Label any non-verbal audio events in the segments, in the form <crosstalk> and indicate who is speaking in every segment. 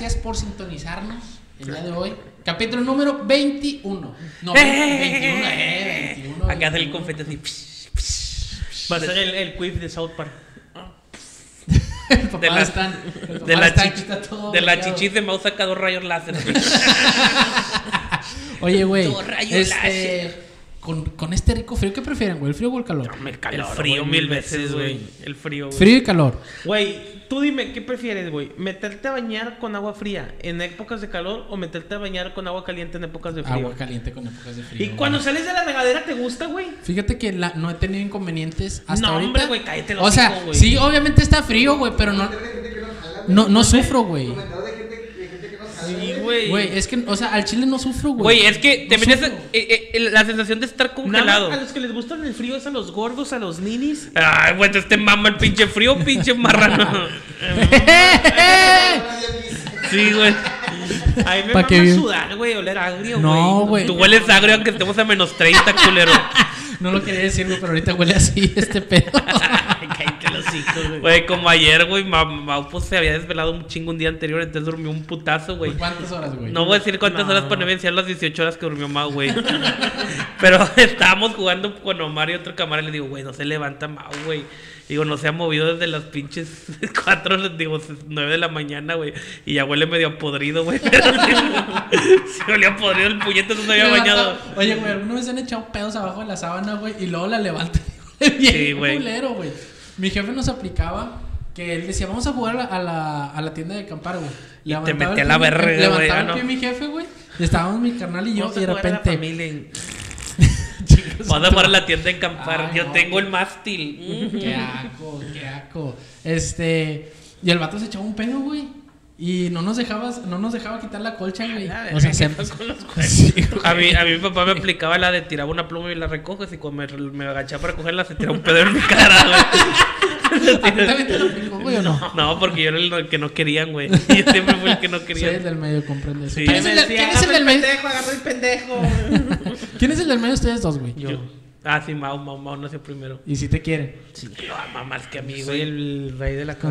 Speaker 1: gracias por sintonizarnos el día de hoy. Capítulo número 21. No, <laughs>
Speaker 2: ¡Eh!
Speaker 1: 21, eh, 21.
Speaker 2: Acá hace el
Speaker 1: 21.
Speaker 2: confeti así. psh, psh,
Speaker 3: Va a ser el, el quiz de South Park.
Speaker 1: El papá
Speaker 2: de la-
Speaker 1: Stan, el papá
Speaker 2: De la,
Speaker 1: Stan
Speaker 2: chichi-
Speaker 1: que está todo
Speaker 2: de la chichis de Mao saca dos rayos láser. <laughs>
Speaker 1: Oye, güey.
Speaker 2: Todo rayo
Speaker 1: Este,
Speaker 2: láser.
Speaker 1: con, con este rico frío, ¿qué prefieren, güey? ¿El frío o el calor?
Speaker 2: el frío mil veces, güey. El frío, güey.
Speaker 1: Frío y calor.
Speaker 3: Güey, tú dime, ¿qué prefieres, güey? ¿Meterte a bañar con agua fría en épocas de calor o meterte a bañar con agua caliente en épocas de frío?
Speaker 1: Agua caliente con épocas de frío.
Speaker 3: ¿Y cuando
Speaker 1: güey.
Speaker 3: sales de la regadera te gusta, güey?
Speaker 1: Fíjate que la- no he tenido inconvenientes hasta
Speaker 3: No,
Speaker 1: ahorita.
Speaker 3: hombre, güey, cállate el
Speaker 1: O sea,
Speaker 3: hocico, güey.
Speaker 1: sí, obviamente está frío, güey, pero no, no, no sufro, güey.
Speaker 3: Sí, güey.
Speaker 1: Güey, es que, o sea, al chile no sufro, güey.
Speaker 2: Güey, es que te
Speaker 1: No
Speaker 2: vienes
Speaker 1: sufro.
Speaker 2: eh, eh, la sensación de estar
Speaker 3: Nada
Speaker 2: congelado.
Speaker 3: más a los que les gustan el frío es a los gordos, a los ninis.
Speaker 2: Ay, güey, este mama el pinche frío, pinche marrano. <laughs> Sí, güey.
Speaker 3: A mí me mama
Speaker 1: que
Speaker 3: sudar, güey, oler agrio,
Speaker 1: No, güey.
Speaker 2: Tú hueles agrio aunque estemos a menos 30, culero. <laughs>
Speaker 1: No lo quería decir, güey, pero ahorita huele así este pedo. <laughs>
Speaker 3: Cállate los hijos, güey.
Speaker 2: Güey, como ayer, güey, Ma- Mau pues, se había desvelado un chingo un día anterior, entonces durmió un putazo, güey.
Speaker 1: ¿Cuántas horas, güey?
Speaker 2: No voy a decir cuántas
Speaker 3: No.
Speaker 2: horas para no evidenciar las 18 horas que durmió Mau, güey. <laughs> Pero <laughs> estábamos jugando con Omar y otro camarada y le digo, güey, no se levanta Mau, güey. Digo, no se ha movido desde las pinches <laughs> 4, digo, 9 de la mañana, güey. Y ya huele medio podrido, güey. Pero sí, sí olía podrido el puñete, no se había
Speaker 1: Levanta-
Speaker 2: bañado.
Speaker 1: Oye, güey, alguna vez se han echado pedos abajo de la sábana, güey, y luego la levantan. bien
Speaker 2: Sí, güey.
Speaker 1: culero, güey. Mi jefe nos aplicaba que él decía, vamos a jugar a la, a la, a la tienda de acampar, güey.
Speaker 2: Y te
Speaker 1: Levantaba
Speaker 2: metía
Speaker 1: el
Speaker 2: la verga, güey,
Speaker 1: Levantaba
Speaker 2: ah,
Speaker 1: el
Speaker 2: no.
Speaker 1: pie mi jefe, güey. Y estábamos mi carnal y yo, y de
Speaker 3: a a
Speaker 1: repente.
Speaker 3: en- <laughs>
Speaker 2: Vamos a jugar a la tienda en campar.
Speaker 1: Ay,
Speaker 2: Yo
Speaker 1: no.
Speaker 2: tengo el mástil.
Speaker 1: Qué asco, qué asco. Este. Y el vato se echaba un pedo, güey. Y no nos dejaba, no nos dejaba quitar la colcha, güey. O sea, se,
Speaker 3: verga, <laughs> con los <laughs>
Speaker 1: Sí, güey.
Speaker 2: A mí, a mi papá me aplicaba la de tirar una pluma y la recoges y cuando me, me agachaba para cogerla se tiraba un pedo en mi cara, güey. <laughs>
Speaker 1: ¿A ti también te lo aplicó, güey, o no?
Speaker 2: No, porque yo era el que no querían, güey. Yo siempre fui el que no
Speaker 1: Soy
Speaker 2: quería.
Speaker 1: el del medio, comprende.
Speaker 2: Sí.
Speaker 1: ¿Quién, es el, quién es el
Speaker 3: "Agarra
Speaker 1: del medio?
Speaker 3: pendejo, agarra el pendejo.
Speaker 1: ¿Quién es el del medio de ustedes dos, güey?
Speaker 3: Yo.
Speaker 2: Ah, sí, Mau, Mau, Mau nació primero.
Speaker 1: Y si te quieren.
Speaker 2: Sí, lo ama más que a mí,
Speaker 3: Soy
Speaker 2: güey.
Speaker 3: el rey de la casa.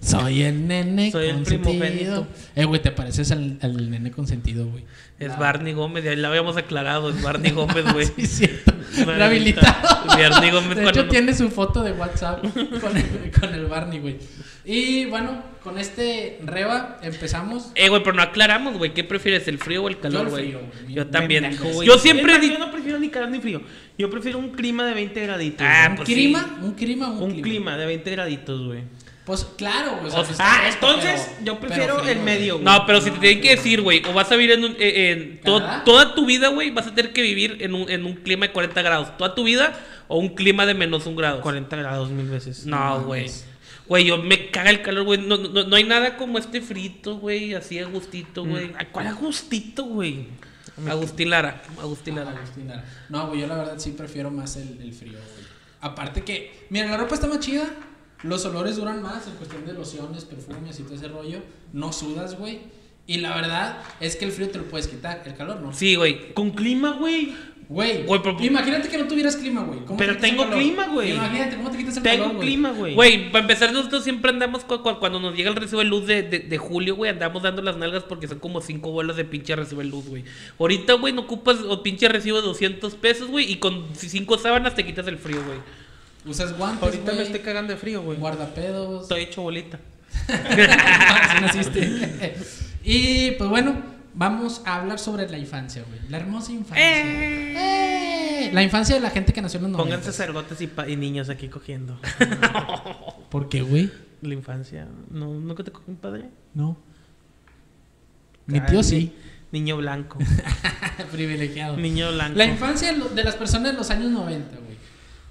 Speaker 1: Soy el nene
Speaker 3: Soy el
Speaker 1: consentido.
Speaker 3: primogénito.
Speaker 1: Eh, güey, te pareces al, al nene consentido, güey.
Speaker 2: Es Barney Gómez, ya lo habíamos aclarado. Es Barney Gómez, güey. <laughs>
Speaker 1: Sí, cierto. Rehabilitado.
Speaker 2: Barney Gómez
Speaker 1: De hecho,
Speaker 2: no-
Speaker 1: tiene su foto de WhatsApp <laughs> con el, con el Barney, güey. Y bueno, con este Reba empezamos.
Speaker 2: Eh, güey, pero no aclaramos, güey. ¿Qué prefieres, el frío o el calor, güey? Yo
Speaker 1: Bien
Speaker 2: también.
Speaker 3: güey.
Speaker 2: Yo siempre
Speaker 3: más, Yo no prefiero ni calor ni frío. Yo prefiero un clima de 20 graditos.
Speaker 2: Ah,
Speaker 3: güey.
Speaker 1: ¿Un
Speaker 2: pues
Speaker 1: clima? ¿Un clima? ¿Un,
Speaker 3: un
Speaker 1: clima?
Speaker 3: clima de 20 graditos, güey.
Speaker 1: Pues claro, güey.
Speaker 2: O sea,
Speaker 3: Ah, entonces
Speaker 1: pero-
Speaker 3: yo prefiero
Speaker 1: frío,
Speaker 3: el
Speaker 1: güey.
Speaker 3: medio, güey.
Speaker 2: No, pero si te tienen que decir, güey, o vas a vivir en un. eh, en to-
Speaker 1: ¿Canadá?
Speaker 2: toda tu vida, güey, vas a tener que vivir en un, en un clima de 40 grados. Toda tu vida o un clima de menos un grado.
Speaker 3: 40 grados mil veces.
Speaker 2: No, güey. Güey, yo me caga el calor, güey. No, no, no hay nada como este frito, güey, así a gustito, güey.
Speaker 3: Ay, ¿Cuál agustito, güey?
Speaker 2: Agustín Lara. Agustín
Speaker 1: Ah,
Speaker 2: Lara.
Speaker 1: Agustín Lara. No, güey, yo la verdad sí prefiero más el, el frío, güey. Aparte que, mira, la ropa está más chida, los olores duran más en cuestión de lociones, perfumes y todo ese rollo. No sudas, güey. Y la verdad es que el frío te lo puedes quitar, el calor no.
Speaker 2: Sí, güey.
Speaker 3: Con clima, güey.
Speaker 1: Güey,
Speaker 2: Güey, pero-
Speaker 1: imagínate que no tuvieras clima, güey. ¿Cómo
Speaker 3: Pero
Speaker 1: te
Speaker 3: tengo
Speaker 1: calor?
Speaker 3: clima, güey.
Speaker 1: Imagínate, ¿cómo te quitas el
Speaker 3: Tengo
Speaker 1: calor, güey?
Speaker 3: clima, güey.
Speaker 2: Güey, para empezar, nosotros siempre andamos cu- cu- cuando nos llega el recibo de luz de, de, de julio, güey, andamos dando las nalgas porque son como cinco bolas de pinche recibo de luz, güey. Ahorita, güey, no ocupas o pinche recibo de 200 pesos, güey, y con cinco sábanas te quitas el frío, güey.
Speaker 1: Usas guantes,
Speaker 3: Ahorita me estoy cagando de frío, güey.
Speaker 1: guardapedos.
Speaker 3: Estoy hecho bolita. <laughs>
Speaker 1: Así naciste. <laughs> y pues bueno, vamos a hablar sobre la infancia, güey. La hermosa infancia. Eh, La infancia de la gente que nació en los 90.
Speaker 3: Pónganse sacerdotes y, niños aquí cogiendo. <laughs>
Speaker 1: ¿Por qué, güey?
Speaker 3: La infancia. ¿No, ¿Nunca te cogió un padre?
Speaker 1: No. Mi tío sí.
Speaker 3: Niño blanco.
Speaker 1: Privilegiado.
Speaker 3: Niño blanco.
Speaker 1: La infancia de lo- de las personas de los años 90, güey.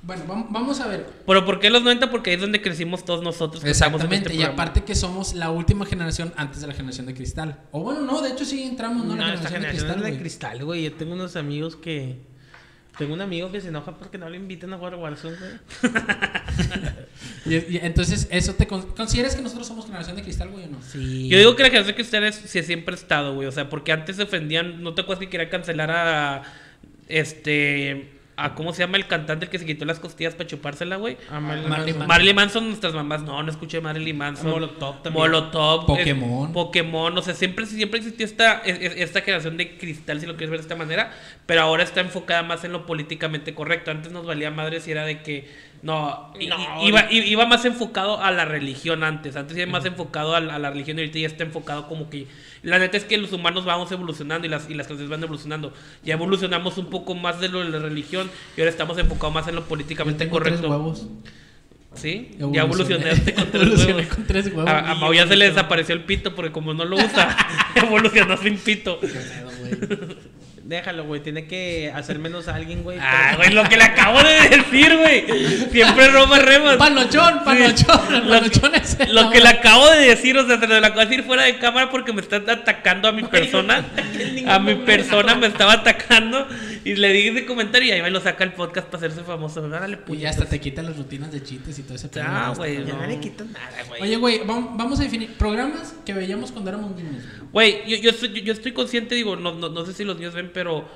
Speaker 1: Bueno, vam- vamos a ver.
Speaker 2: Pero ¿por qué los 90? Porque ahí es donde crecimos todos nosotros. que estamos en
Speaker 1: Exactamente,
Speaker 2: este
Speaker 1: y aparte que somos la última generación antes de la generación de cristal. O bueno, no, de hecho sí entramos, ¿no?
Speaker 3: No,
Speaker 1: La generación,
Speaker 3: generación es
Speaker 1: de
Speaker 3: de
Speaker 1: cristal,
Speaker 3: cristal, güey. Yo tengo unos amigos que. Tengo un amigo que se enoja porque no le invitan a jugar Warzone, güey. <laughs>
Speaker 1: Y, y entonces, ¿eso te con- consideras que nosotros somos generación de cristal, güey, o no?
Speaker 3: Sí.
Speaker 2: Yo digo que la generación que ustedes sí siempre ha estado, güey. O sea, porque antes se ofendían, no te acuerdas que querían cancelar a este a ¿cómo se llama el cantante el que se quitó las costillas para chupársela, güey?
Speaker 3: A Marilyn
Speaker 1: Marilyn
Speaker 3: Manson.
Speaker 2: Marilyn Manson, nuestras mamás, no, no escuché Marilyn Manson.
Speaker 3: Molotov también.
Speaker 2: Molotov.
Speaker 1: Pokémon.
Speaker 2: Pokémon, o sea, siempre, siempre existió esta, es- es- esta generación de cristal, si lo quieres ver de esta manera, pero ahora está enfocada más en lo políticamente correcto. Antes nos valía madre si era de que, no, i-
Speaker 3: No,
Speaker 2: iba, i- iba más enfocado a la religión antes, antes iba más enfocado a, la- a la religión y ahorita ya está enfocado como que, la neta es que los humanos vamos evolucionando y las, y las clases van evolucionando. Ya evolucionamos un poco más de lo de la religión y ahora estamos enfocados más en lo
Speaker 1: Yo
Speaker 2: políticamente
Speaker 1: tengo tres
Speaker 2: correcto.
Speaker 1: huevos.
Speaker 2: Sí, ya evolucionaste con tres <laughs>
Speaker 1: Evolucioné
Speaker 2: huevos.
Speaker 1: con tres huevos.
Speaker 2: A, a Mau ya se le desapareció el pito porque como no lo usa, <laughs> evolucionó sin pito.
Speaker 3: Déjalo, güey. Tiene que hacer menos a alguien, güey.
Speaker 2: Ah,
Speaker 3: pero-
Speaker 2: güey, lo que le acabo de decir, güey. Siempre roba remas.
Speaker 1: Panochón, panochón.
Speaker 2: Lo,
Speaker 1: panochón es
Speaker 2: lo que le acabo de decir, o sea, se lo acabo de decir fuera de cámara porque me están atacando a mi persona. <laughs> A mi persona me estaba atacando. Y le dije ese comentario y ahí me lo saca el podcast para hacerse famoso. Órale,
Speaker 1: Y ya hasta te quita las rutinas de chistes y todo ese.
Speaker 2: Ah, güey,
Speaker 3: Ya
Speaker 1: cabrón.
Speaker 3: no le quito nada, güey.
Speaker 1: Oye, güey, vam- vamos a definir programas que veíamos cuando éramos niños. güey.
Speaker 2: Yo, yo- yo estoy consciente, digo, no, no, no sé si los niños ven, pero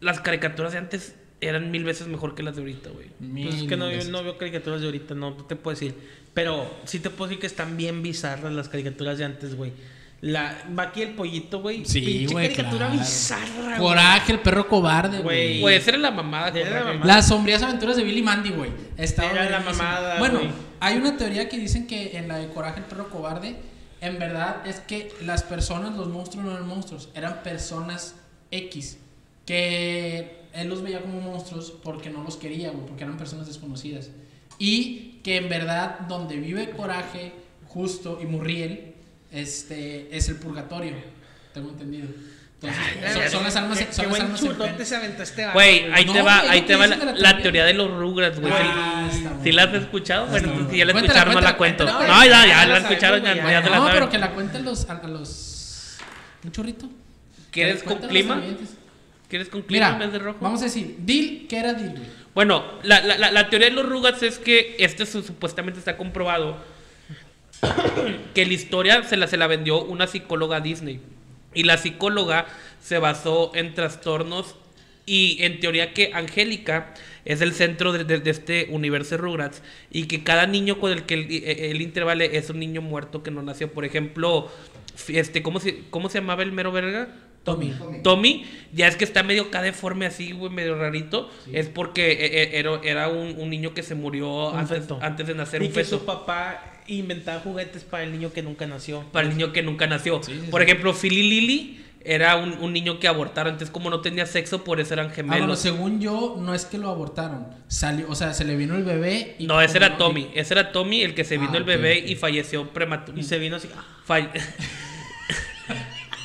Speaker 2: las caricaturas de antes eran mil veces mejor que las de ahorita, güey.
Speaker 3: Pues es que no, yo no veo caricaturas de ahorita, no, no te puedo decir. Pero sí te puedo decir que están bien bizarras las caricaturas de antes, güey. La, va aquí el pollito, güey.
Speaker 1: Sí,
Speaker 3: Pinche
Speaker 1: güey,
Speaker 3: caricatura
Speaker 1: claro.
Speaker 3: bizarra, güey.
Speaker 1: Coraje, el perro cobarde,
Speaker 3: Güey.
Speaker 1: güey.
Speaker 2: Esa era la mamada.
Speaker 3: Era la mamada.
Speaker 1: Las sombrías aventuras de Billy y Mandy, güey.
Speaker 3: Era la mamada,
Speaker 1: Bueno, hay una teoría que dicen que en la de Coraje, el perro cobarde, en verdad es que las personas, los monstruos no eran monstruos, eran personas X. Que él los veía como monstruos porque no los quería, güey, porque eran personas desconocidas. Y que en verdad, donde vive Coraje, Justo y Murriel, este, es el purgatorio. Tengo entendido. Entonces, son, son las almas,
Speaker 3: Qué-
Speaker 1: son
Speaker 3: qué
Speaker 1: las almas en
Speaker 3: se aventó este
Speaker 2: Güey, ahí
Speaker 1: No,
Speaker 2: te va, ahí te va la,
Speaker 1: la
Speaker 2: la
Speaker 1: teoría.
Speaker 2: de los Rugrats, güey.
Speaker 1: Ah,
Speaker 2: Si- la has escuchado, bueno,
Speaker 1: bueno.
Speaker 2: si ya la escucharon, no la cuento. No, ya, ya la escucharon, ya, se la
Speaker 1: No, pero que la cuenten los, a, a los. ¿Un chorrito?
Speaker 2: ¿Quieres con clima? ¿Quieres con clima
Speaker 1: Mira,
Speaker 2: en vez de rojo?
Speaker 1: vamos a decir, Dil, ¿qué era Dil?
Speaker 2: Bueno, la, la, la, la teoría de los Rugrats es que este su- supuestamente está comprobado <coughs> que la historia se la, se la vendió una psicóloga a Disney. Y la psicóloga se basó en trastornos y en teoría que Angélica es el centro de, de- de este universo de Rugrats y que cada niño con el que el, el intervale es un niño muerto que no nació. Por ejemplo, este, ¿cómo se, cómo se llamaba el mero verga?
Speaker 1: Tommy.
Speaker 2: Tommy, ya es que está medio cada deforme así, güey, medio rarito. Es porque eh, eh, era, era un, un niño que se murió
Speaker 3: Un
Speaker 2: antes,
Speaker 3: feto.
Speaker 2: antes de nacer,
Speaker 3: y
Speaker 2: un
Speaker 3: que
Speaker 2: feto.
Speaker 3: su papá inventaba juguetes para el niño que nunca nació.
Speaker 2: Para el niño que nunca nació.
Speaker 1: Sí, sí,
Speaker 2: por
Speaker 1: sí.
Speaker 2: ejemplo, Philly Lily era un, un niño que abortaron. Entonces, como no tenía sexo, por eso eran
Speaker 1: Ah,
Speaker 2: gemelos.
Speaker 1: bueno, según yo, no es que lo abortaron. Salió, o sea, se le vino el bebé y.
Speaker 2: no, ese era Tommy. Ese era Tommy, el que se
Speaker 1: Ah,
Speaker 2: vino el
Speaker 1: ok,
Speaker 2: bebé y falleció prematuro.
Speaker 3: Y se vino así. ah,
Speaker 2: Fall- <laughs>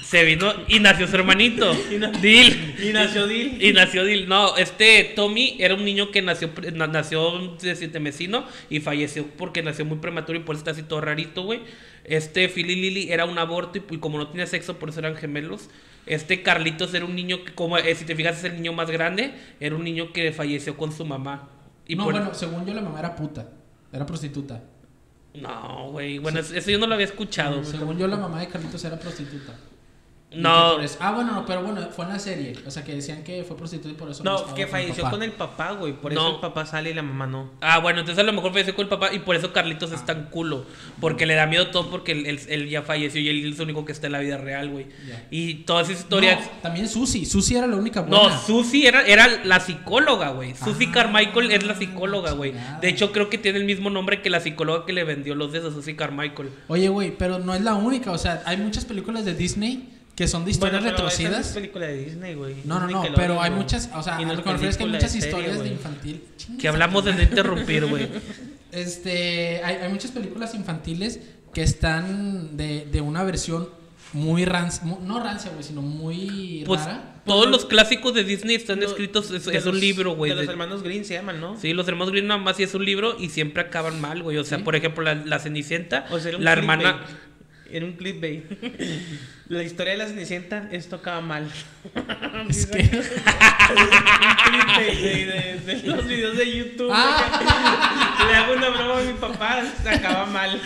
Speaker 2: se vino y nació su hermanito. <laughs> Dil.
Speaker 3: Y nació Dil.
Speaker 2: Y nació Dil. No, este Tommy era un niño que nació nació de siete mesino y falleció porque nació muy prematuro y por eso está así todo rarito, güey. Este Philly Lily era un aborto y, y como no tenía sexo, por eso eran gemelos. Este Carlitos era un niño que, como eh, si te fijas, es el niño más grande. Era un niño que falleció con su mamá. Y
Speaker 1: no,
Speaker 2: por-
Speaker 1: bueno, según yo, la mamá era puta. Era prostituta.
Speaker 2: No, güey. Bueno, eso- eso yo no lo había escuchado.
Speaker 1: Según yo, la mamá de Carlitos era prostituta.
Speaker 2: No.
Speaker 1: Ah, bueno, no, pero bueno, fue en la serie. O sea, que decían que fue prostituta y por eso.
Speaker 3: No, que falleció con el papá, güey. Por
Speaker 2: No.
Speaker 3: eso el papá sale y la mamá no.
Speaker 2: Ah, bueno, entonces a lo mejor falleció con el papá y por eso Carlitos es tan culo. Porque le da miedo todo porque él, él- él ya falleció y él es el único que está en la vida real, güey. Y todas esas historias...
Speaker 1: No, también Susi. Susi era la única
Speaker 2: No,
Speaker 1: buena.
Speaker 2: Susi era, era la psicóloga, güey. Susi
Speaker 1: Ah,
Speaker 2: Carmichael es la psicóloga, güey. De hecho, creo que tiene el mismo nombre que la psicóloga que le vendió los de esos, Susi Carmichael.
Speaker 1: Oye, güey, pero no es la única. O sea, hay muchas películas de Disney que son de historias
Speaker 3: Bueno, no
Speaker 1: retorcidas.
Speaker 3: es película de Disney, güey.
Speaker 1: No, no, pero hay muchas, o sea,
Speaker 3: Y no
Speaker 1: lo que me refiero es que hay muchas
Speaker 3: serie,
Speaker 1: historias de infantil.
Speaker 2: Que hablamos de no interrumpir, güey. <laughs>
Speaker 1: Este, hay, hay muchas películas infantiles que están de, de una versión muy rancia, no rancia, güey, sino muy
Speaker 2: Pues
Speaker 1: rara.
Speaker 2: todos los clásicos de Disney están
Speaker 3: No,
Speaker 2: escritos, es, un libro, güey.
Speaker 3: De los hermanos Green se llaman, ¿no?
Speaker 2: Sí, los hermanos Green nada más y es un libro y siempre acaban mal, güey. O sea,
Speaker 1: Sí.
Speaker 2: por ejemplo, la, la Cenicienta,
Speaker 3: O sea,
Speaker 2: la hermana...
Speaker 3: Era un clickbait. <laughs> La historia de la Cenicienta, esto acaba mal. <laughs>
Speaker 1: Es que- <laughs>
Speaker 3: un clickbait de, de- de los videos de YouTube.
Speaker 1: Ah.
Speaker 3: Le hago una broma a mi papá, se acaba mal.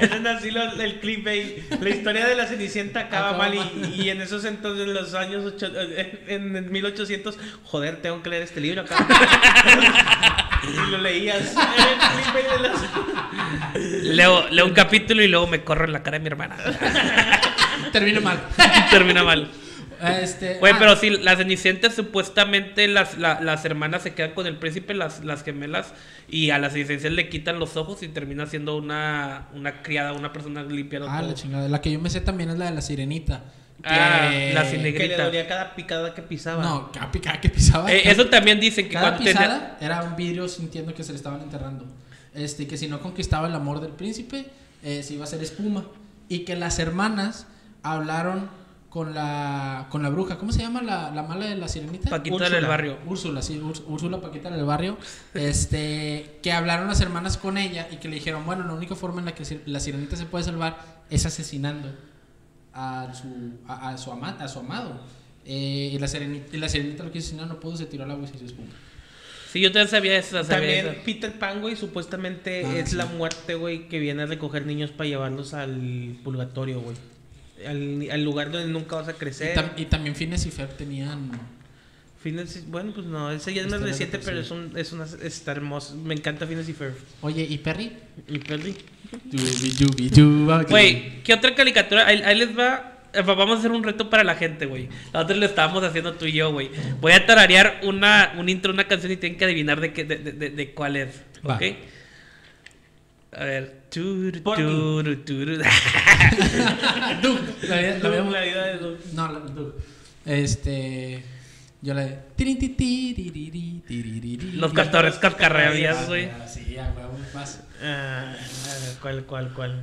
Speaker 3: Ese es así lo- el clip ahí. La historia de la Cenicienta acaba
Speaker 1: Acaba
Speaker 3: mal
Speaker 1: mal.
Speaker 3: y, y en esos entonces, en los años ocho- en, en 1800, joder, tengo que leer este libro acá. y lo leías. Era el clip ahí de las-
Speaker 2: Leo, leo un capítulo y luego me corro en la cara de mi hermana. <laughs>
Speaker 1: Termina mal.
Speaker 2: Termina mal.
Speaker 1: Este,
Speaker 2: Güey,
Speaker 1: ah,
Speaker 2: pero sí, las cenicientas supuestamente las, la- las hermanas se quedan con el príncipe, las, las gemelas, y a las licencias le quitan los ojos y termina siendo una, una criada, una persona limpiando
Speaker 1: Ah,
Speaker 2: todo.
Speaker 1: la chingada. La que yo me sé también es la de la sirenita.
Speaker 2: Ah, la
Speaker 3: que le
Speaker 2: cinegrita.
Speaker 3: dolía cada picada que pisaba.
Speaker 1: No, cada picada que pisaba.
Speaker 2: Eh, eso también dicen que
Speaker 1: Cada
Speaker 2: cuando tenía-
Speaker 1: pisada era un vidrio sintiendo que se le estaban enterrando. Este, que si no conquistaba el amor del príncipe, eh, se iba a hacer espuma. Y que las hermanas hablaron con la, con la bruja. ¿Cómo se llama la, la mala de la sirenita?
Speaker 2: Paquita del barrio.
Speaker 1: Úrsula, sí, Úrs- Úrsula Paquita del barrio. Este, que hablaron las hermanas con ella y que le dijeron, bueno, la única forma en la que la sirenita se puede salvar es asesinando a su, a, a su, ama- a su amado. Eh, y, la sirenita, y la sirenita lo quiso asesinar, no pudo, se tiró al agua y se hizo espuma.
Speaker 2: Sí, yo también sabía eso. sabía
Speaker 3: También
Speaker 2: eso.
Speaker 3: Peter Pan, güey, supuestamente
Speaker 1: Ah,
Speaker 3: es
Speaker 1: sí.
Speaker 3: la muerte, güey, que viene a recoger niños para llevarlos al purgatorio, güey. Al, al lugar donde nunca vas a
Speaker 1: Y,
Speaker 3: crecer.
Speaker 1: tam- y también Phineas y Fer tenían...
Speaker 3: Phineas- bueno, pues no, ese ya es más
Speaker 1: de
Speaker 3: reciente, pero es, un, es una, está hermoso. Me encanta Phineas y Ferb.
Speaker 1: Oye, ¿y Perry?
Speaker 3: Y Perry.
Speaker 2: Güey, ¿qué otra caricatura? Ahí, ahí les va. Eh, Vamos a hacer un reto para la gente, güey. Nosotros lo estábamos haciendo tú y yo, güey. Voy a tararear una, un intro, una canción y tienen que adivinar de, qué, de, de, de- de cuál es.
Speaker 1: Va.
Speaker 2: ¿Ok? A ver. Turu, turu, turu. <laughs>
Speaker 1: Doug. La, vida- la
Speaker 3: La vida de Doug.
Speaker 1: No, la, Doug. Este... Yo la de...
Speaker 2: Los castores cascarrabias, güey.
Speaker 1: Sí, a huevo.
Speaker 3: Ah, a ver, ¿cuál, cuál, cuál?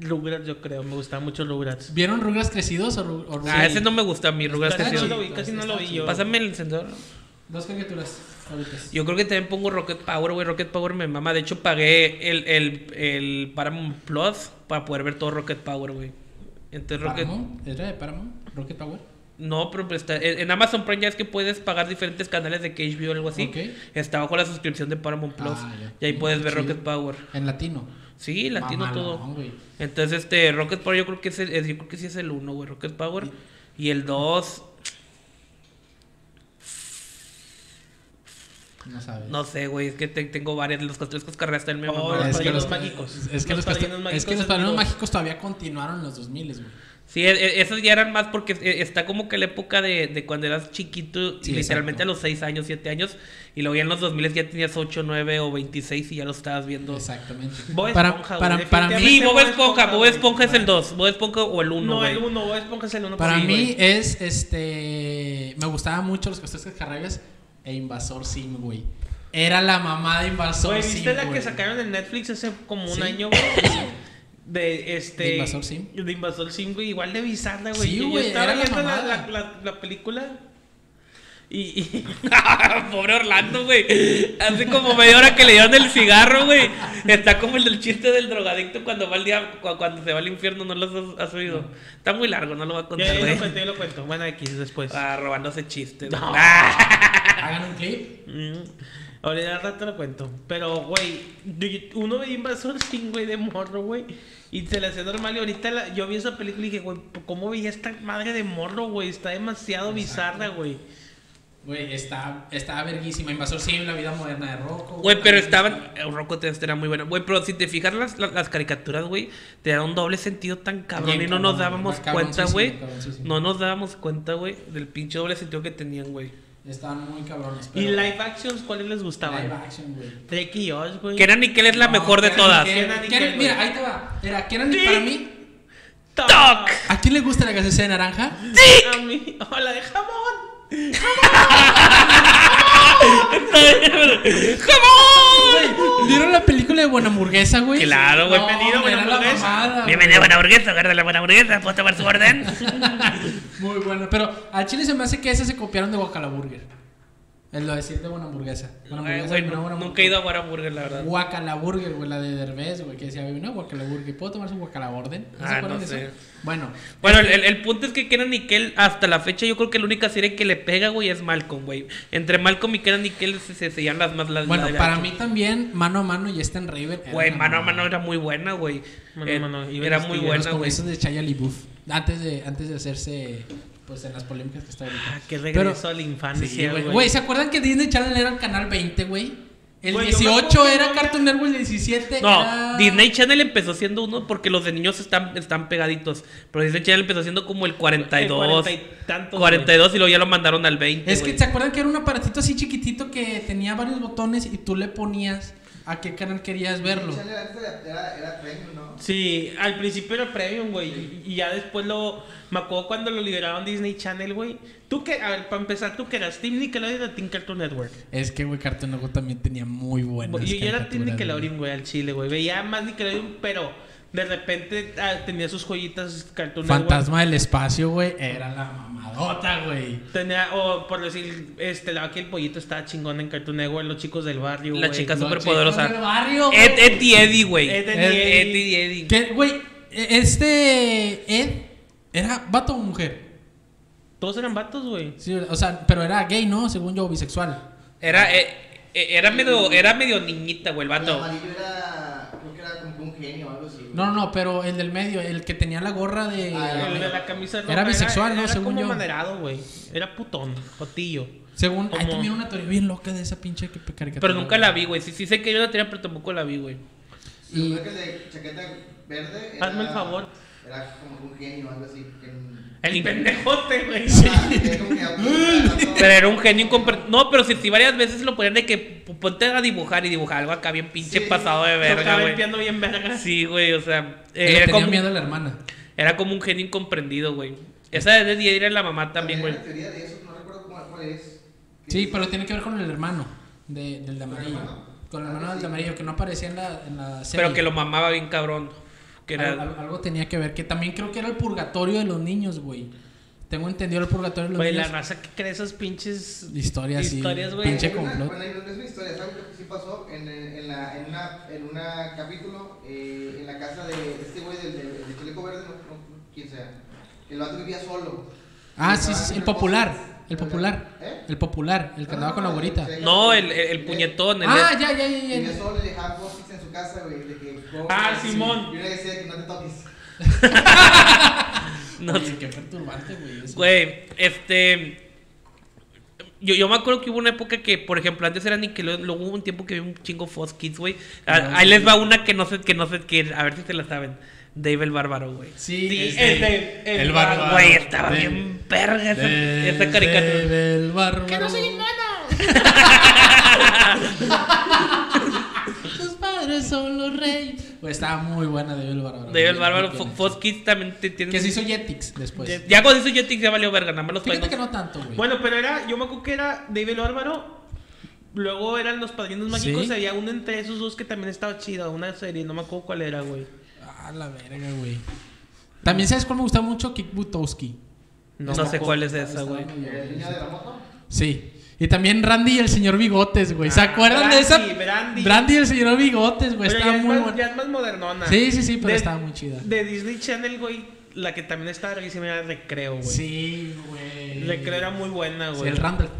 Speaker 3: Rugrats, yo creo. Me gustaba mucho Rugrats.
Speaker 1: ¿Vieron Rugrats crecidos o, Ru- o Rugrats?
Speaker 2: Ah, ese no me gusta a mí, Rugrats
Speaker 3: Casi no
Speaker 2: crecido.
Speaker 3: lo vi, casi no lo vi yo.
Speaker 2: Pásame el encendedor.
Speaker 1: Dos caricaturas favoritas.
Speaker 2: Yo creo que también pongo Rocket Power, güey. Rocket Power me mama. De hecho, pagué el, el, el Paramount Plus para poder ver todo Rocket Power, güey. Entonces, Rocket.
Speaker 1: Paramount, ¿Era de Paramount? ¿Rocket Power?
Speaker 2: No, pero pues está, en Amazon Prime ya es que puedes pagar diferentes canales de HBO o algo así.
Speaker 1: Ok.
Speaker 2: Está bajo la suscripción de Paramount Plus.
Speaker 1: Ah, ya.
Speaker 2: y ahí puedes ver
Speaker 1: Chido.
Speaker 2: Rocket Power.
Speaker 1: En latino.
Speaker 2: Sí, latino todo. Entonces, este, Rocket Power yo creo que es el, yo creo que sí es el 1, güey, Rocket Power. Y el 2,
Speaker 1: No sabes.
Speaker 2: no sé, güey, es que te- tengo varias, los cascarreras también me
Speaker 3: Oh, los
Speaker 1: que los
Speaker 3: mágicos.
Speaker 1: Es que
Speaker 3: Los
Speaker 1: los,
Speaker 3: padrinos
Speaker 1: casta-
Speaker 3: mágicos
Speaker 1: es que los padrinos mágicos todavía continuaron en los 2000, güey.
Speaker 2: Sí, e- e- esos ya eran más porque eh, está como que la época de, de cuando eras chiquito,
Speaker 1: Sí,
Speaker 2: literalmente
Speaker 1: exacto.
Speaker 2: a los 6 años, 7 años, y luego ya en los 2000 ya tenías 8, 9 o 26 y ya lo estabas viendo.
Speaker 1: Exactamente.
Speaker 3: Bob
Speaker 1: para,
Speaker 3: Esponja,
Speaker 1: para,
Speaker 3: güey,
Speaker 1: para mí,
Speaker 2: Sí, Bob Esponja, Bob. Esponja es el 2, Bob Esponja o el 1,
Speaker 3: No,
Speaker 2: güey.
Speaker 3: el 1, Bob Esponja es el 1.
Speaker 1: para
Speaker 2: Sí,
Speaker 1: mí
Speaker 2: güey.
Speaker 1: es este. Me gustaban mucho los castores cascarrabias e Invasor Sim, güey. Era la mamá de Invasor
Speaker 3: Güey,
Speaker 1: Sim.
Speaker 3: ¿viste la que
Speaker 1: güey.
Speaker 3: sacaron en Netflix hace como un
Speaker 1: Sí.
Speaker 3: año, güey? <clears throat> De este.
Speaker 1: ¿De Invasor Sim?
Speaker 3: De Invasor Sim, güey. Igual de bizarra, güey.
Speaker 1: Sí,
Speaker 3: Yo- yo,
Speaker 1: güey,
Speaker 3: estaba viendo la, la, la, la película. Y, y <laughs>
Speaker 2: Pobre Orlando, güey. Hace como media hora que le dieron el cigarro, güey. Está como el del chiste del drogadicto cuando va al día, cu- cuando se va al infierno, ¿no lo has, has oído? Está muy largo, no lo voy a contar,
Speaker 3: ya lo
Speaker 2: güey.
Speaker 3: cuento, ya lo cuento. Bueno, X después.
Speaker 2: Ah, robándose chistes.
Speaker 3: No.
Speaker 2: Ah. <laughs>
Speaker 1: Hagan un clip.
Speaker 3: Mm. Ahorita al rato lo cuento. Pero, güey, uno veía Invasor <laughs> Sim, güey, de morro, güey. Y se le hacía normal. Y ahorita la- yo vi esa película y dije, güey, ¿cómo veía esta madre de morro, güey? Está demasiado bizarra, güey.
Speaker 1: Güey, está, está verguísima. Invasor Sim, la vida moderna de Rocco.
Speaker 2: Güey, pero estaban. El Rocco era muy bueno. Güey, pero si te fijas las, las, las caricaturas, güey, te dan un doble sentido tan cabrón.
Speaker 1: Bien
Speaker 2: y no nos dábamos cuenta, güey. No nos dábamos cuenta, güey, del pinche doble sentido que tenían, güey.
Speaker 1: Estaban muy cabrones.
Speaker 3: ¿Y
Speaker 1: pero-
Speaker 3: live actions cuáles les gustaban?
Speaker 1: Live action, güey.
Speaker 3: Drake y Josh, güey.
Speaker 2: Kenan Nickel es la
Speaker 1: No,
Speaker 2: mejor de
Speaker 1: Kenan
Speaker 2: todas.
Speaker 1: Nickel,
Speaker 3: Kenan
Speaker 1: Kenan-
Speaker 3: Nickel,
Speaker 1: Mira,
Speaker 3: güey.
Speaker 1: ahí te va. Era Kenan
Speaker 3: Sí.
Speaker 1: para mí.
Speaker 2: ¡Toc!
Speaker 1: ¿A quién le gusta la gaseosa de naranja?
Speaker 3: A mí. O la de jamón.
Speaker 2: ¡Jamón! <laughs>
Speaker 1: Güey, ¿Vieron la película de Buena Hamburguesa, güey?
Speaker 2: Claro, güey.
Speaker 3: Bienvenido, Buena Hamburguesa.
Speaker 1: mamada.
Speaker 2: Bienvenido a buena hamburguesa, guarda la buena hamburguesa, ¿puedo tomar su orden? <laughs>
Speaker 1: Muy bueno. Pero al chile se me hace que ese se copiaron de Guacalaburger. El lo decir de Buena Hamburguesa. Buena
Speaker 2: Ay,
Speaker 1: Hamburguesa,
Speaker 2: güey,
Speaker 1: una
Speaker 2: nunca he ido a buena hamburguesa, la verdad.
Speaker 1: Guacalaburger, güey, la de Derbez, güey, que decía, una Guacalaburger. ¿Puedo tomar su Guacalaborden? ¿No se
Speaker 2: Ah, no sé.
Speaker 1: eso? Bueno.
Speaker 2: Bueno, el,
Speaker 1: este-
Speaker 2: el- el punto es que Kenan Nickel, hasta la fecha, yo creo que la única serie que le pega, güey, es Malcolm, güey. Entre Malcolm y Kenan Nickel se, se sellan las más las
Speaker 1: Bueno, para mí también, mano a mano y Stan Raven. era
Speaker 2: Güey,
Speaker 1: una
Speaker 2: mano a mano era muy buena, güey.
Speaker 3: Mano a
Speaker 2: Eh,
Speaker 3: mano,
Speaker 2: Era muy buena, güey.
Speaker 1: de Chaya. Antes de, antes de hacerse, pues, en las polémicas que está ahorita.
Speaker 3: Ah, qué
Speaker 1: Pero-
Speaker 3: regreso a la infancia,
Speaker 1: güey.
Speaker 3: güey.
Speaker 1: Güey, ¿se acuerdan que Disney Channel era el canal 20, güey? El
Speaker 3: Güey, yo me
Speaker 1: 18
Speaker 3: acuerdo que
Speaker 1: era Cartoon Network, el 17
Speaker 2: No,
Speaker 1: era...
Speaker 2: Disney Channel empezó siendo uno porque los de niños están, están pegaditos. Pero Disney Channel empezó siendo como el 42.
Speaker 3: El 40 y tantos,
Speaker 2: 42 y luego ya lo mandaron al 20.
Speaker 1: Es que se acuerdan que era un aparatito así chiquitito que tenía varios botones y tú le ponías a qué canal querías verlo.
Speaker 4: Era, premium, ¿no?
Speaker 3: Sí, al principio era premium, güey. Y y ya después lo. Me acuerdo cuando lo liberaron Disney Channel, güey. Tú que. A ver, para empezar, tú que eras Team Nickelodeon o Team Cartoon Network.
Speaker 1: Es que, güey, Cartoon Network también tenía muy buenas
Speaker 3: yo, yo era Team Nickelodeon, güey, al chile, güey. Veía más Nickelodeon, pero de repente ah, tenía sus joyitas Cartoon. Network.
Speaker 1: Fantasma del espacio, güey, era la mamadota, güey.
Speaker 3: Tenía, o por decir, este, la que el pollito estaba chingón en Cartoon Network, los chicos del barrio,
Speaker 2: La chica superpoderosa.
Speaker 1: del barrio, güey.
Speaker 2: Ed, Ed y Eddie, güey.
Speaker 3: Ed,
Speaker 2: Ed,
Speaker 3: Ed y Eddie.
Speaker 2: Ed y Eddie.
Speaker 1: Que, güey, e- este Ed era vato o mujer.
Speaker 3: Todos eran vatos, güey.
Speaker 1: Sí, o sea, pero era gay, ¿no? Según yo, bisexual.
Speaker 2: Era, eh, eh, era, medio, era medio niñita, güey, el
Speaker 4: El
Speaker 2: vato.
Speaker 4: creo que era como un genio o algo así. güey.
Speaker 1: No, no, no, pero el del medio, el que tenía la gorra de.
Speaker 4: Ah,
Speaker 3: El de la camisa
Speaker 1: Era bisexual, ¿no?
Speaker 3: Era
Speaker 1: Según
Speaker 3: como
Speaker 1: yo.
Speaker 3: manerado, güey. Era putón, jotillo.
Speaker 1: Según. Hay
Speaker 3: Como-
Speaker 1: también una teoría bien loca de esa pinche que- caricatura.
Speaker 2: Pero nunca la vi, güey. Sí, sí sé que yo la tenía, pero tampoco la vi, güey.
Speaker 1: Y-
Speaker 4: que el de chaqueta verde. Era,
Speaker 3: Hazme el favor.
Speaker 4: Era como que un genio o algo así. que-
Speaker 3: El pendejote, güey.
Speaker 4: Ah,
Speaker 2: Pero era un genio incomprendido. No, pero si, si varias veces lo ponían de que ponte a dibujar y dibujar algo acá bien pinche
Speaker 4: Sí.
Speaker 2: pasado de verga, güey.
Speaker 3: bien verga.
Speaker 2: Sí, güey, o sea. Eh, era,
Speaker 1: tenía
Speaker 2: como,
Speaker 1: miedo a la hermana.
Speaker 2: era como un genio incomprendido, güey. Esa de Eddie era la mamá también, güey.
Speaker 4: Hay una teoría de eso, no recuerdo cuál, cuál es. Que
Speaker 1: Sí, pero tiene que ver con el hermano de, del de
Speaker 4: ¿Con el
Speaker 1: amarillo.
Speaker 4: hermano?
Speaker 1: Con el hermano
Speaker 4: Ah,
Speaker 1: del de amarillo, que no aparecía en la, en la serie.
Speaker 2: Pero que lo mamaba bien cabrón. Que era.
Speaker 1: al- algo tenía que ver, que también creo que era el purgatorio de los niños, güey. Tengo entendido el purgatorio de los
Speaker 3: Güey, la
Speaker 1: niños.
Speaker 3: raza que cree esas pinches
Speaker 1: Historias, sí.
Speaker 3: historias, güey.
Speaker 1: Pinche complot.
Speaker 4: Bueno, es una historia, ¿sabes lo que sí pasó? En, en, en la, en, una, en una capítulo, eh, en la casa de este güey del, del, verde, no, no, quién sea. El vato vivía solo.
Speaker 1: Ah, sí, sí, sí, el popular.
Speaker 4: cosas.
Speaker 1: El popular.
Speaker 4: ¿Eh?
Speaker 1: El popular, el que andaba con la güerita.
Speaker 4: sí.
Speaker 2: No, el, el, el puñetón. El
Speaker 1: Ah, ya, ya, ya, ya.
Speaker 4: solo y dejaba post en su casa, güey. De que,
Speaker 3: Ah. Simón.
Speaker 4: Y uno decía que no te toques. <laughs>
Speaker 2: no
Speaker 1: Oye, qué perturbante, güey. eso.
Speaker 2: Güey, este. Yo, yo me acuerdo que hubo una época que, por ejemplo, antes era Nickelodeon, luego hubo un tiempo que vi un chingo Fox Kids, güey. Ah, Ahí les va una que no sé, que no sé, que a ver si se la saben. Dave el Bárbaro, güey.
Speaker 1: Sí,
Speaker 3: Sí,
Speaker 1: este,
Speaker 3: el de- el
Speaker 1: el
Speaker 3: bárbaro.
Speaker 2: Güey, estaba
Speaker 1: De-
Speaker 2: bien verga esa,
Speaker 1: de-
Speaker 2: esa caricatura.
Speaker 1: de- El bárbaro.
Speaker 3: ¡Que no soy humano!
Speaker 1: Sus <laughs> padres son los reyes. Güey, estaba muy buena Dave el bárbaro.
Speaker 2: Dave el Bárbaro. Fox Kids también te tiene.
Speaker 1: Que se hizo Jetix después.
Speaker 3: Jet-
Speaker 2: Ya cuando hizo Jetix ya valió verga, nada más los
Speaker 1: Fíjate que no tanto, güey.
Speaker 3: Bueno, pero era, yo me acuerdo que era David el Bárbaro. Luego eran los padrinos mágicos.
Speaker 1: Sí.
Speaker 3: Había uno entre esos dos que también estaba chida, una serie, no me acuerdo cuál era, güey.
Speaker 1: La verga, güey. También sabes cuál me gusta mucho Kick Butowski.
Speaker 2: No, sé cuál es esa, güey.
Speaker 1: medio-
Speaker 4: ¿El niño de la moto?
Speaker 1: Sí. Y también Randy y el señor Bigotes, güey. ¿Se
Speaker 3: Ah,
Speaker 1: acuerdan de esa?
Speaker 3: Brandy, Brandy.
Speaker 1: y el señor Bigotes, güey.
Speaker 3: Pero
Speaker 1: Estaba
Speaker 3: ya es,
Speaker 1: muy
Speaker 3: más,
Speaker 1: buena.
Speaker 3: ya es más modernona.
Speaker 1: Sí, sí, sí, pero
Speaker 3: De-
Speaker 1: estaba muy chida.
Speaker 3: De Disney Channel, güey, la que también estaba revísima era Recreo, güey.
Speaker 1: Sí, güey.
Speaker 3: Recreo era muy buena,
Speaker 1: Sí,
Speaker 3: güey.
Speaker 1: el Randall.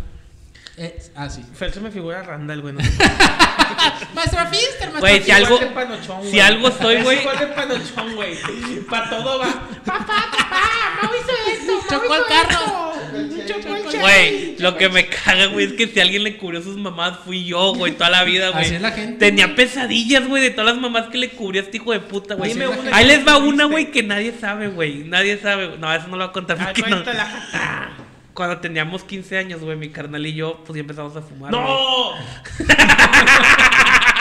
Speaker 1: Eh, ah, sí.
Speaker 3: Fer se me figura Randall, güey. ¿no? <laughs>
Speaker 1: Maestro Fister, maestro
Speaker 2: Güey, si algo-
Speaker 3: Igual panochón,
Speaker 2: si
Speaker 3: güey.
Speaker 2: algo soy,
Speaker 3: Es
Speaker 2: güey.
Speaker 3: igual de panochón, güey. Para todo va. Papá, papá, Mau hizo esto.
Speaker 1: Chocó el carro.
Speaker 2: Güey, lo que me caga, güey, es que si alguien le cubrió sus mamás fui yo, güey, toda la vida, güey.
Speaker 1: Así es la gente.
Speaker 2: Tenía pesadillas, güey, de todas las mamás que le cubría este hijo de puta, güey.
Speaker 1: Dime
Speaker 3: una
Speaker 2: Ahí les va una, güey, que nadie sabe, güey. Nadie sabe. No, eso no lo voy a contar
Speaker 3: Ah,
Speaker 2: porque no.
Speaker 3: cuéntala. <laughs>
Speaker 2: cuando teníamos 15 años, güey, mi carnal y yo, pues ya empezamos a fumar.
Speaker 3: ¡No! <laughs>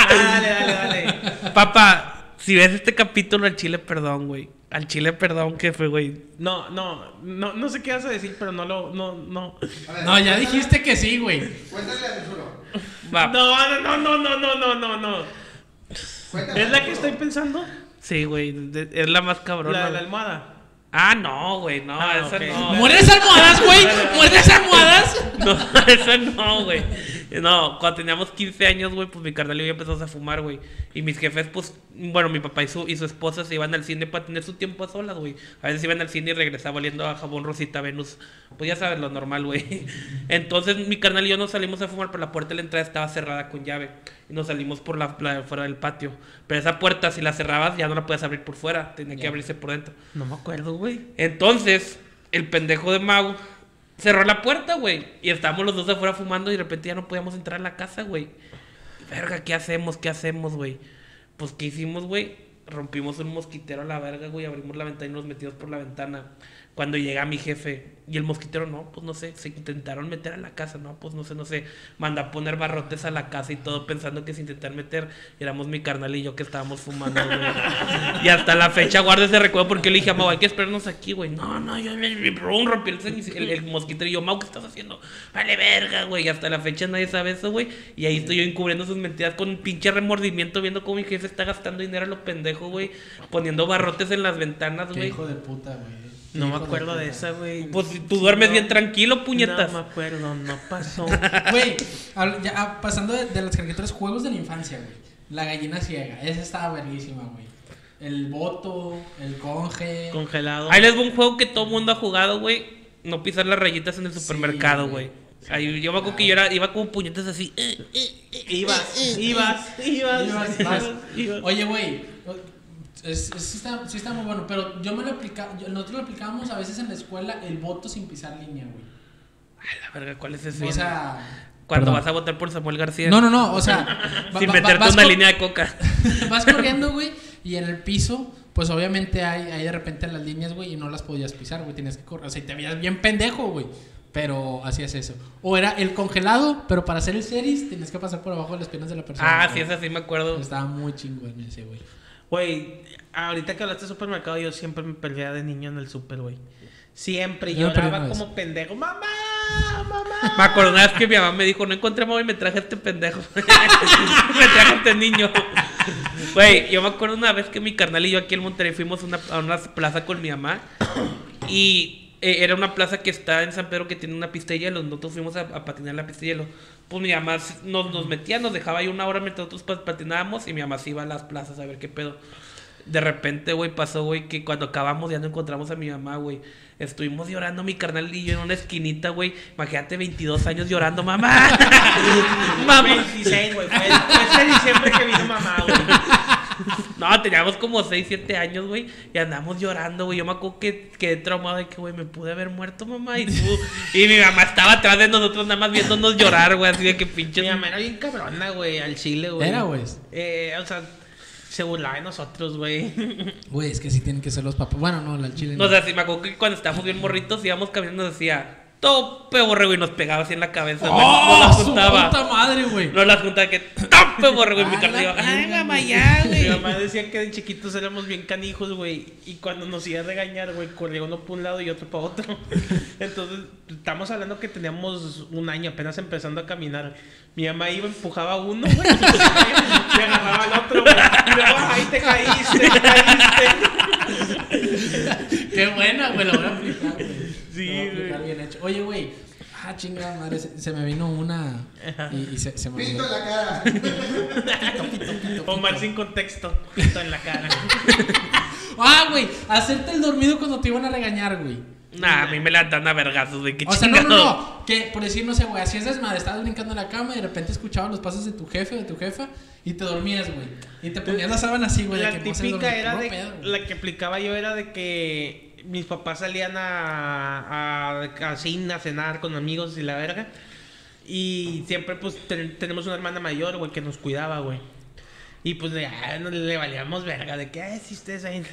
Speaker 3: dale, dale, dale.
Speaker 2: Papá, si ves este capítulo al Chile, perdón, güey. Al Chile, perdón, que fue, güey.
Speaker 3: No, no, no, no sé qué vas a decir, pero no lo, no, no.
Speaker 1: No, ya dijiste que sí, güey.
Speaker 4: Cuéntale al futuro.
Speaker 2: Va.
Speaker 3: No, no, no, no, no, no, no, no. ¿Es la que estoy pensando?
Speaker 2: Sí, güey, es la más cabrona.
Speaker 3: La de la almohada.
Speaker 2: Ah, no, güey. No,
Speaker 3: Ah,
Speaker 2: esa
Speaker 3: ok.
Speaker 2: no.
Speaker 1: ¿Muerdes almohadas, güey? ¿Muerdes almohadas? <laughs>
Speaker 2: No, eso no, güey. <laughs> No, cuando teníamos 15 años, güey, pues mi carnal y yo empezamos a fumar, güey. Y mis jefes, pues, bueno, mi papá y su, y su esposa se iban al cine para tener su tiempo a solas, güey. A veces iban al cine y regresaban oliendo a jabón Rosita Venus. Pues ya sabes, lo normal, güey. <laughs> Entonces mi carnal y yo nos salimos a fumar, pero la puerta de la entrada estaba cerrada con llave. Y nos salimos por la, la- fuera del patio. Pero esa puerta, si la cerrabas, ya no la podías abrir por fuera. Tenía que abrirse por dentro.
Speaker 3: No me acuerdo, güey.
Speaker 2: Entonces, el pendejo de Mau cerró la puerta, güey. Y estábamos los dos afuera fumando y de repente ya no podíamos entrar a la casa, güey. Verga, ¿qué hacemos? ¿Qué hacemos, güey? Pues, ¿qué hicimos, güey? Rompimos un mosquitero a la verga, güey. Abrimos la ventana y nos metimos por la ventana. Cuando llega mi jefe y el mosquitero, no, pues no sé, se intentaron meter a la casa, no, pues no sé, no sé. Manda a poner barrotes a la casa y todo pensando que se intentan meter. Y éramos mi carnal y yo que estábamos fumando, güey. Y hasta la fecha guardo ese recuerdo porque le dije a Mau, hay que esperarnos aquí, güey. No, no, yo me, rompí el, el, el mosquitero y yo, Mau, ¿qué estás haciendo? Vale, verga, güey. Y hasta la fecha nadie sabe eso, güey. Y ahí estoy yo encubriendo sus mentiras con un pinche remordimiento, viendo cómo mi jefe está gastando dinero a lo pendejo, güey. Poniendo barrotes en las ventanas, güey.
Speaker 1: hijo de puta, güey.
Speaker 3: No me acuerdo de
Speaker 1: puta.
Speaker 3: esa, güey.
Speaker 2: Pues tú duermes bien tranquilo, puñetas.
Speaker 3: No me acuerdo, no pasó. <laughs>
Speaker 1: Güey, ah, pasando de, de las caricaturas, juegos de la infancia, güey. La gallina ciega, esa estaba verguísima, güey. El voto, el conge.
Speaker 3: Congelado.
Speaker 2: Ahí les va un juego que todo mundo ha jugado, güey. No pisar las rayitas en el
Speaker 1: Sí,
Speaker 2: supermercado,
Speaker 1: güey.
Speaker 2: güey. Ahí yo me acuerdo que yo era, iba como puñetas así.
Speaker 3: Ibas, ibas, ibas,
Speaker 1: Ibas,
Speaker 3: ibas.
Speaker 1: Oye, güey, es, es- sí, está, sí está muy bueno, pero yo me lo aplicaba, nosotros lo aplicábamos a veces en la escuela el voto sin pisar línea, güey.
Speaker 2: A la verga, ¿cuál es ese?
Speaker 1: O sea,
Speaker 2: Cuando
Speaker 1: perdón.
Speaker 2: vas a votar por Samuel García.
Speaker 1: no, no, no, o sea, <laughs> va-
Speaker 2: Sin
Speaker 1: va-
Speaker 2: meterte
Speaker 1: vas
Speaker 2: una línea de coca. <laughs>
Speaker 1: vas corriendo, güey, y en el piso, pues obviamente hay, hay de repente las líneas, güey, y no las podías pisar, güey, tenías que correr, o sea, y te veías bien pendejo, güey. Pero hacías eso. O era el congelado, pero para hacer el series tenías que pasar por abajo de las piernas de la persona.
Speaker 2: Ah,
Speaker 1: güey.
Speaker 2: sí, esa sí me acuerdo.
Speaker 1: Estaba muy chingón ese, güey.
Speaker 3: Güey, ahorita que hablaste de supermercado, yo siempre me perdía de niño en el super, güey. Siempre
Speaker 1: Yo
Speaker 3: lloraba
Speaker 1: vez.
Speaker 3: como pendejo. ¡Mamá! ¡Mamá! <laughs>
Speaker 2: Me una vez que mi mamá me dijo, no encontré móvil y me traje este pendejo. <laughs> me traje este niño. Güey, yo me acuerdo una vez que mi carnal y yo aquí en Monterrey fuimos a una, a una plaza con mi mamá. <coughs> Y eh, era una plaza que está en San Pedro que tiene una pista de hielo. Nosotros fuimos a, a patinar en la pista de hielo. Pues mi mamá nos, nos metía, nos dejaba ahí una hora mientras nosotros pa- patinábamos y mi mamá se iba a las plazas a ver qué pedo. De repente, güey, pasó, güey, que cuando acabamos ya no encontramos a mi mamá, güey. Estuvimos llorando mi carnal y yo en una esquinita, güey. Imagínate 22 años llorando, mamá. <laughs> mamá.
Speaker 3: 26, güey. Fue, fue ese diciembre que vino mamá, güey. <laughs>
Speaker 2: No, teníamos como 6, 7 años, güey. Y andamos llorando, güey. Yo me acuerdo que quedé traumado de que, güey, me pude haber muerto, mamá. Y tú. y mi mamá estaba atrás de nosotros, nada más viéndonos llorar, güey. Así de que pinches.
Speaker 3: Mi mamá era bien cabrona, güey, al chile, güey.
Speaker 1: Era, güey.
Speaker 3: Eh, o sea, se burlaba de nosotros, güey.
Speaker 1: Güey, es que sí tienen que ser los papás. Bueno, no, la chile.
Speaker 2: No, o sea, sí, me acuerdo que cuando estábamos bien morritos, íbamos caminando, nos decía, tope borrego, y nos pegaba así en la cabeza.
Speaker 1: ¡Oh,
Speaker 2: nos la
Speaker 1: su
Speaker 2: juntaba.
Speaker 1: puta madre, güey!
Speaker 2: Nos la juntaba que, tope borrego, y mi <laughs>
Speaker 1: la
Speaker 2: iba, ay, mamá,
Speaker 1: güey".
Speaker 2: ya,
Speaker 3: Mi
Speaker 2: güey.
Speaker 3: mamá decía que de chiquitos éramos bien canijos, güey. Y cuando nos iba a regañar, güey, corría uno por un lado y otro para otro. <laughs> Entonces, estamos hablando que teníamos un año apenas empezando a caminar. Mi mamá iba, empujaba a uno, güey. Y agarraba al otro, güey. Y luego, ahí te caíste, te caíste. <laughs>
Speaker 1: ¡Qué buena, güey! Lo voy a aplicar, güey.
Speaker 3: Sí, güey.
Speaker 1: bien hecho. Oye, güey. Ah, chingada madre. Se, se me vino una. Y, y se, se me
Speaker 4: Pito en la cara. <laughs>
Speaker 3: Omar sin contexto, pito en la cara. <laughs>
Speaker 1: Ah, güey. Hacerte el dormido cuando te iban a regañar, güey.
Speaker 2: Nah, a mí me la dan a vergazos, de que
Speaker 1: O sea, no, no, no. Que por decir, no sé, güey, hacías desmadre, estabas brincando en la cama y de repente escuchabas los pasos de tu jefe o de tu jefa y te dormías, güey. Y te ponías la sábana así, güey. de
Speaker 3: La
Speaker 1: que no se
Speaker 3: típica
Speaker 1: dormía.
Speaker 3: era de.
Speaker 1: pedo.
Speaker 3: La que aplicaba yo era de que mis papás salían a, a, a cine, a cenar con amigos y la verga. Y siempre, pues, ten- tenemos una hermana mayor, güey, que nos cuidaba, güey. Y pues le, ah, le valíamos verga, de que, ah, si ustedes ahí.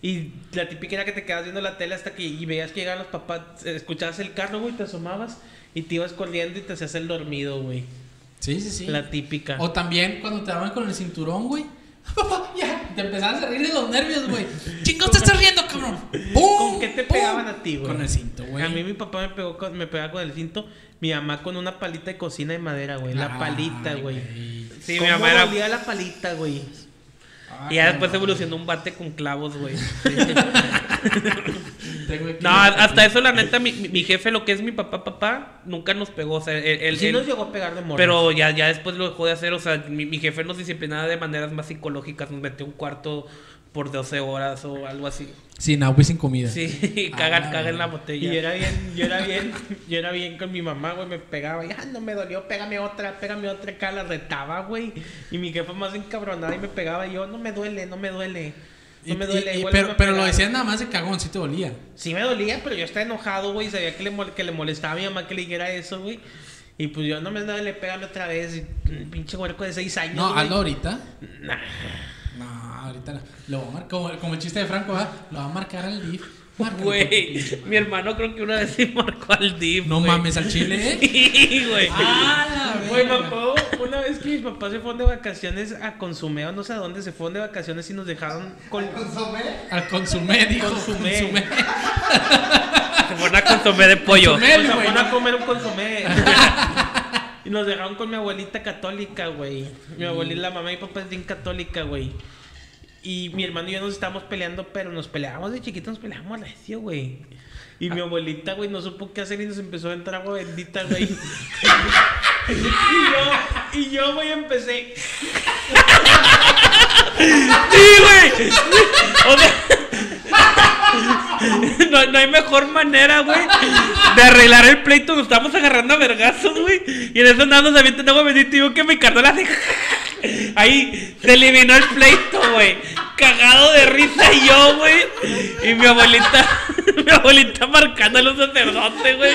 Speaker 3: Y la típica era que te quedabas viendo la tele hasta que y veías que llegaban los papás, escuchabas el carro, güey, te asomabas y te ibas corriendo y te hacías el dormido, güey.
Speaker 1: Sí, sí, sí.
Speaker 3: La típica.
Speaker 1: O también cuando te daban con el cinturón, güey. Papá, ya. Te empezabas a reír de los nervios, güey. Chingos, te estás riendo, cabrón. ¡Pum!
Speaker 3: ¿Con qué te
Speaker 1: ¡Pum!
Speaker 3: pegaban a ti, güey?
Speaker 1: Con el cinto, güey.
Speaker 3: A mí mi papá me pegó con, me pegaba con el cinto, mi mamá con una palita de cocina de madera, güey. La
Speaker 1: Ay,
Speaker 3: palita, güey.
Speaker 2: Sí, mi
Speaker 3: ¿Cómo
Speaker 2: mamá era.
Speaker 3: dolía la palita, güey?
Speaker 2: Y ya después evolucionó un bate con clavos, güey. <laughs>
Speaker 1: Tengo aquí-
Speaker 2: No, hasta eso, la neta, mi, mi- jefe, lo que es mi papá, papá, nunca nos pegó. O sea, él, él-
Speaker 3: Sí
Speaker 2: él-
Speaker 3: nos llegó a pegar de morro.
Speaker 2: pero ya, ya después lo dejó de hacer. O sea, mi, mi jefe nos disciplinaba de maneras más psicológicas. Nos metió un cuarto por 12 horas o algo así.
Speaker 1: Sin agua y sin comida.
Speaker 2: Sí, <laughs>
Speaker 1: Ah,
Speaker 2: cagan,
Speaker 1: la
Speaker 2: cagan en la botella.
Speaker 3: Y yo era bien, yo era bien, yo era bien con mi mamá, güey, me pegaba, y ah, no me dolió, pégame otra, pégame otra, acá la retaba, güey. Y mi jefa más encabronada y me pegaba, y yo, no me duele, no me duele. No
Speaker 1: Y-
Speaker 3: me duele,
Speaker 1: y-
Speaker 3: igual
Speaker 1: pero
Speaker 3: me
Speaker 1: pero lo decías nada más de cagón, sí te dolía.
Speaker 3: Sí me dolía, pero yo estaba enojado, güey, sabía que le, que le molestaba a mi mamá que le dijera eso, güey. Y pues yo, no me duele, pégame otra vez, pinche huerco de seis años,
Speaker 1: No, hazlo ahorita.
Speaker 3: Nah.
Speaker 1: No, ahorita no. Lo va a mar- como, como el chiste de Franco, ¿verdad? Lo va a marcar al DIF. Márcalo,
Speaker 2: Güey, mi hermano creo que una vez sí marcó al DIF.
Speaker 1: No
Speaker 2: güey.
Speaker 1: mames al chile, ¿eh? <laughs>
Speaker 2: Sí, güey.
Speaker 1: ¡Ah, la
Speaker 3: Güey, una vez que mis papás se fueron de vacaciones a Consumeo, no sé a dónde, se fueron de vacaciones y nos dejaron con...
Speaker 4: ¿Consomé?
Speaker 1: Al consumé, dijo.
Speaker 3: Consumé.
Speaker 1: Consumé. <laughs>
Speaker 2: Se fueron a consomé de pollo.
Speaker 1: Consomé.
Speaker 3: Pues se fueron a comer un consomé. <laughs> y nos dejaron con mi abuelita católica, güey. Mi abuelita, la mamá y mi papá es bien católica, güey. Y mi hermano y yo nos estábamos peleando, pero nos peleábamos de chiquitos, nos peleábamos recio, güey. Y mi abuelita, güey, no supo qué hacer y nos empezó a entrar agua bendita, <laughs> güey. y yo, y yo, güey, empecé.
Speaker 2: Sí, güey. <laughs> O sea, no, no hay mejor manera, güey, de arreglar el pleito. Nos estamos agarrando a vergazos, güey. Y en eso nada nos avientan agua bendita y digo que mi carnal hace. Ahí se eliminó el pleito, güey. Cagado de risa y yo, güey. Y mi abuelita, <laughs> mi abuelita marcando a los sacerdotes, güey.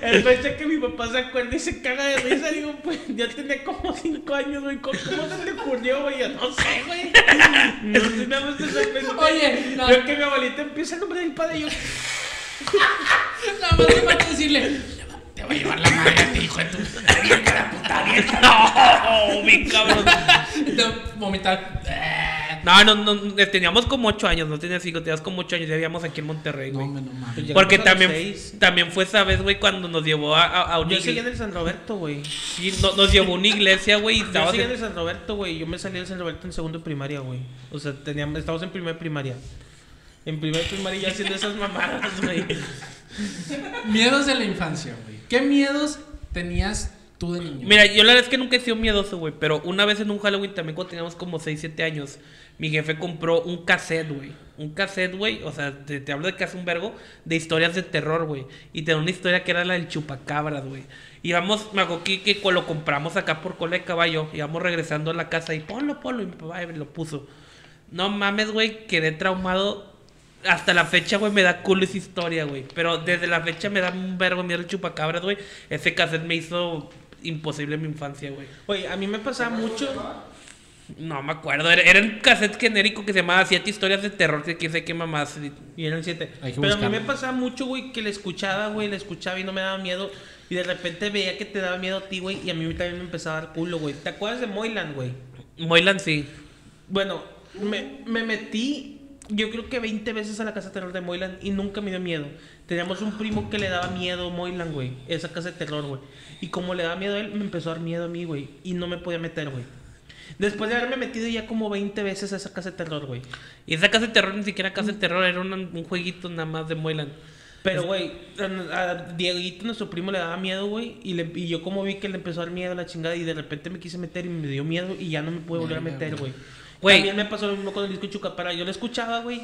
Speaker 3: El fecha que mi papá se acuerda y se caga de risa, digo, pues ya tenía como 5 años, güey. ¿Cómo, se le ocurrió, güey? Yo no sé, güey. No sé, nada más.
Speaker 1: Oye, no.
Speaker 3: Veo que mi abuelita empieza a nombre del padre y yo.
Speaker 1: Nada más le falta decirle. Te va a llevar la madre a ti, hijo de tu. <laughs>
Speaker 2: No, mi cabrón.
Speaker 1: De vomitar.
Speaker 2: No, no, no, eh, teníamos como 8 años, no tenía 5, teníamos como 8 años, ya vivíamos aquí en Monterrey, güey.
Speaker 1: me no mames.
Speaker 3: Pues
Speaker 2: Porque también,
Speaker 3: seis.
Speaker 2: también fue esa vez, güey, cuando nos llevó a, a, a una
Speaker 3: Yo seguía en el San Roberto, güey.
Speaker 2: no- nos llevó a una iglesia, güey, y
Speaker 3: Yo seguía en
Speaker 2: en-
Speaker 3: el San Roberto, güey. Yo me salí del San Roberto en segundo de primaria, güey. O sea, teníamos, estábamos en primer primaria. En primer primaria ya haciendo esas mamadas, güey.
Speaker 1: Miedos de la infancia, güey. ¿Qué miedos tenías tú de niño?
Speaker 2: Mira, yo la verdad es que nunca he sido miedoso, güey, pero una vez en un Halloween también cuando teníamos como 6, 7 años, mi jefe compró un cassette, güey. Un cassette, güey, o sea, te, te hablo de que hace un vergo de historias de terror, güey. Y tenía una historia que era la del chupacabras, güey. Y vamos, me acuerdo que, que lo compramos acá por cola de caballo. Y vamos regresando a la casa y ponlo, ponlo. Y mi papá eh, lo puso. No mames, güey, quedé traumado. Hasta la fecha, güey, me da culo esa historia, güey. Pero desde la fecha me da un vergo miedo el chupacabras, güey. Ese cassette me hizo imposible mi infancia, güey.
Speaker 3: Oye, a mí me pasaba mucho.
Speaker 2: No me acuerdo. Era, era un cassette genérico que se llamaba Siete historias de terror. Que quién sé qué mamás.
Speaker 3: Y eran siete. Pero a mí
Speaker 1: buscarlo.
Speaker 3: me pasaba mucho, güey, que le escuchaba, güey, le escuchaba y no me daba miedo. Y de repente veía que te daba miedo a ti, güey, y a mí también me empezaba a dar culo, güey. ¿Te acuerdas de Moyland, güey?
Speaker 2: Moyland sí.
Speaker 3: Bueno, me, me metí, yo creo que 20 veces a la casa de terror de Moyland y nunca me dio miedo. Teníamos un primo que le daba miedo a Moyland, güey, esa casa de terror, güey. Y como le daba miedo a él, me empezó a dar miedo a mí, güey, y no me podía meter, güey. Después de haberme metido ya como 20 veces a esa casa de terror, güey.
Speaker 2: Y esa casa de terror ni siquiera casa de terror. Era un, un jueguito nada más de Moyland.
Speaker 3: Pero, güey, a, Dieguito, nuestro primo, le daba miedo, güey. Y, le- y yo como vi que le empezó a dar miedo a la chingada y de repente me quise meter y me dio miedo y ya no me pude volver a meter,
Speaker 1: güey.
Speaker 3: güey.
Speaker 2: Güey.
Speaker 3: También me pasó lo mismo con el disco Chucapara. Yo lo escuchaba, güey,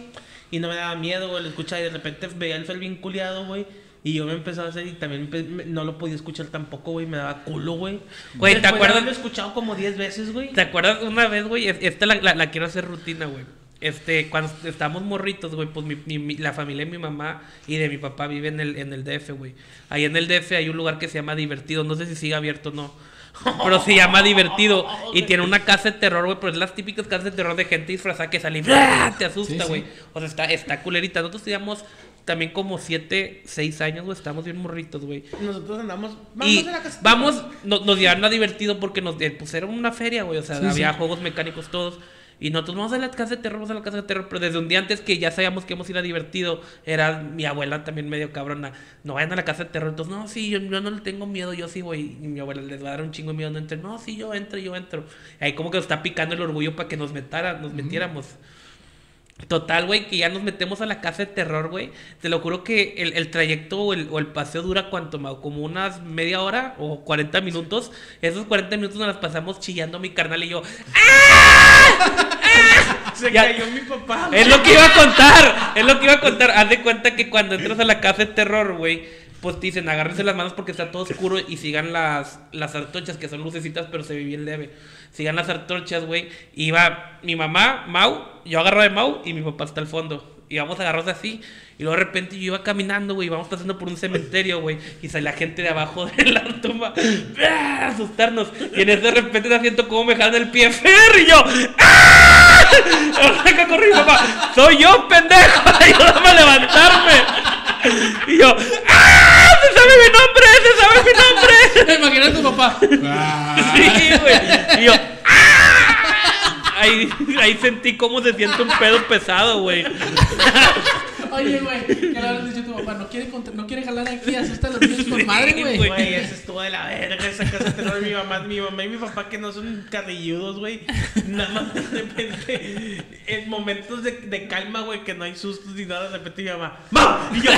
Speaker 3: y no me daba miedo, güey. Lo escuchaba y de repente veía el fel bien culiado, güey. Y yo me empezaba a hacer y también me- no lo podía escuchar tampoco, güey. Me daba culo, güey.
Speaker 2: Güey, ¿te acuerdas?
Speaker 3: haberlo escuchado como 10 veces, güey.
Speaker 2: ¿Te acuerdas una vez, güey? Es- Esta la, la, la quiero hacer rutina, güey. Este, cuando estábamos morritos, güey, pues mi, mi- mi- la familia de mi mamá y de mi papá vive en el, en el DF, güey. Ahí en el DF hay un lugar que se llama Divertido. No sé si sigue abierto o no. Pero se llama Divertido. <laughs> Y tiene una casa de terror, güey. Pero es las típicas casas de terror de gente disfrazada que sale y te asusta,
Speaker 1: Sí, sí.
Speaker 2: güey. O sea, está, está culerita. Nosotros teníamos también como 7, 6 años, güey. Estábamos bien morritos, güey.
Speaker 3: Nosotros andamos. Vamos
Speaker 2: y
Speaker 3: a la casa.
Speaker 2: vamos, no- nos llevaron a divertido porque nos eh, pues era una feria, güey. O sea,
Speaker 1: Sí,
Speaker 2: había
Speaker 1: sí.
Speaker 2: juegos mecánicos todos. Y nosotros vamos a la casa de terror, vamos a la casa de terror. Pero desde un día antes que ya sabíamos que íbamos a ir a divertido, era mi abuela también medio cabrona. No vayan a la casa de terror. Entonces, no, sí, yo, yo no le tengo miedo, yo sí voy. Y mi abuela les va a dar un chingo de miedo. No entre. No, sí, yo entro, yo entro. Y ahí como que nos está picando el orgullo para que nos, metara, nos metiéramos. Total, güey, que ya nos metemos a la casa de terror, güey. Te lo juro que el, el trayecto o el, o el paseo dura cuánto, Mau? como unas media hora o 40 minutos. Esos 40 minutos nos las pasamos chillando mi carnal y yo.
Speaker 3: Se
Speaker 2: Ya-
Speaker 3: cayó mi papá.
Speaker 2: Es lo que iba a contar, es lo que iba a contar. Haz de cuenta que cuando entras a la casa de terror, güey, pues dicen agárrense las manos porque está todo oscuro y sigan las, las antorchas que son lucecitas, pero se ve bien leve. Sigan las antorchas, güey. Y va mi mamá, Mau, yo agarro de Mau y mi papá está al fondo. Y vamos agarrados así. Y luego de repente yo iba caminando, güey, íbamos pasando por un cementerio, güey. Y sale la gente de abajo <laughs> de la tumba ¡ah! a asustarnos. Y en eso de repente te siento como me jalan el pie Fer y yo. ¡Ah! <laughs> Corrí papá. Soy yo, pendejo. <laughs> Ayúdame a levantarme. Y yo. ¡Ah! ¡Se sabe mi nombre! ¡Se sabe mi nombre! <laughs>
Speaker 1: Me imagino a tu papá.
Speaker 2: Sí, güey. Y yo. ¡ah! Ahí, ahí sentí cómo se siente un pedo pesado, güey.
Speaker 1: Oye, güey, ¿qué le habrás dicho a tu papá? No quiere, no quiere jalar aquí, asusta a los niños con madre, güey.
Speaker 2: güey.
Speaker 3: Güey, eso estuvo de la verga esa casa de terror. Mi mamá, mi mamá y mi papá que no son carrilludos, güey. Nada más de repente, en momentos de, de calma, güey, que no hay sustos ni nada, de repente mi mamá, ¡Mam! Y yo,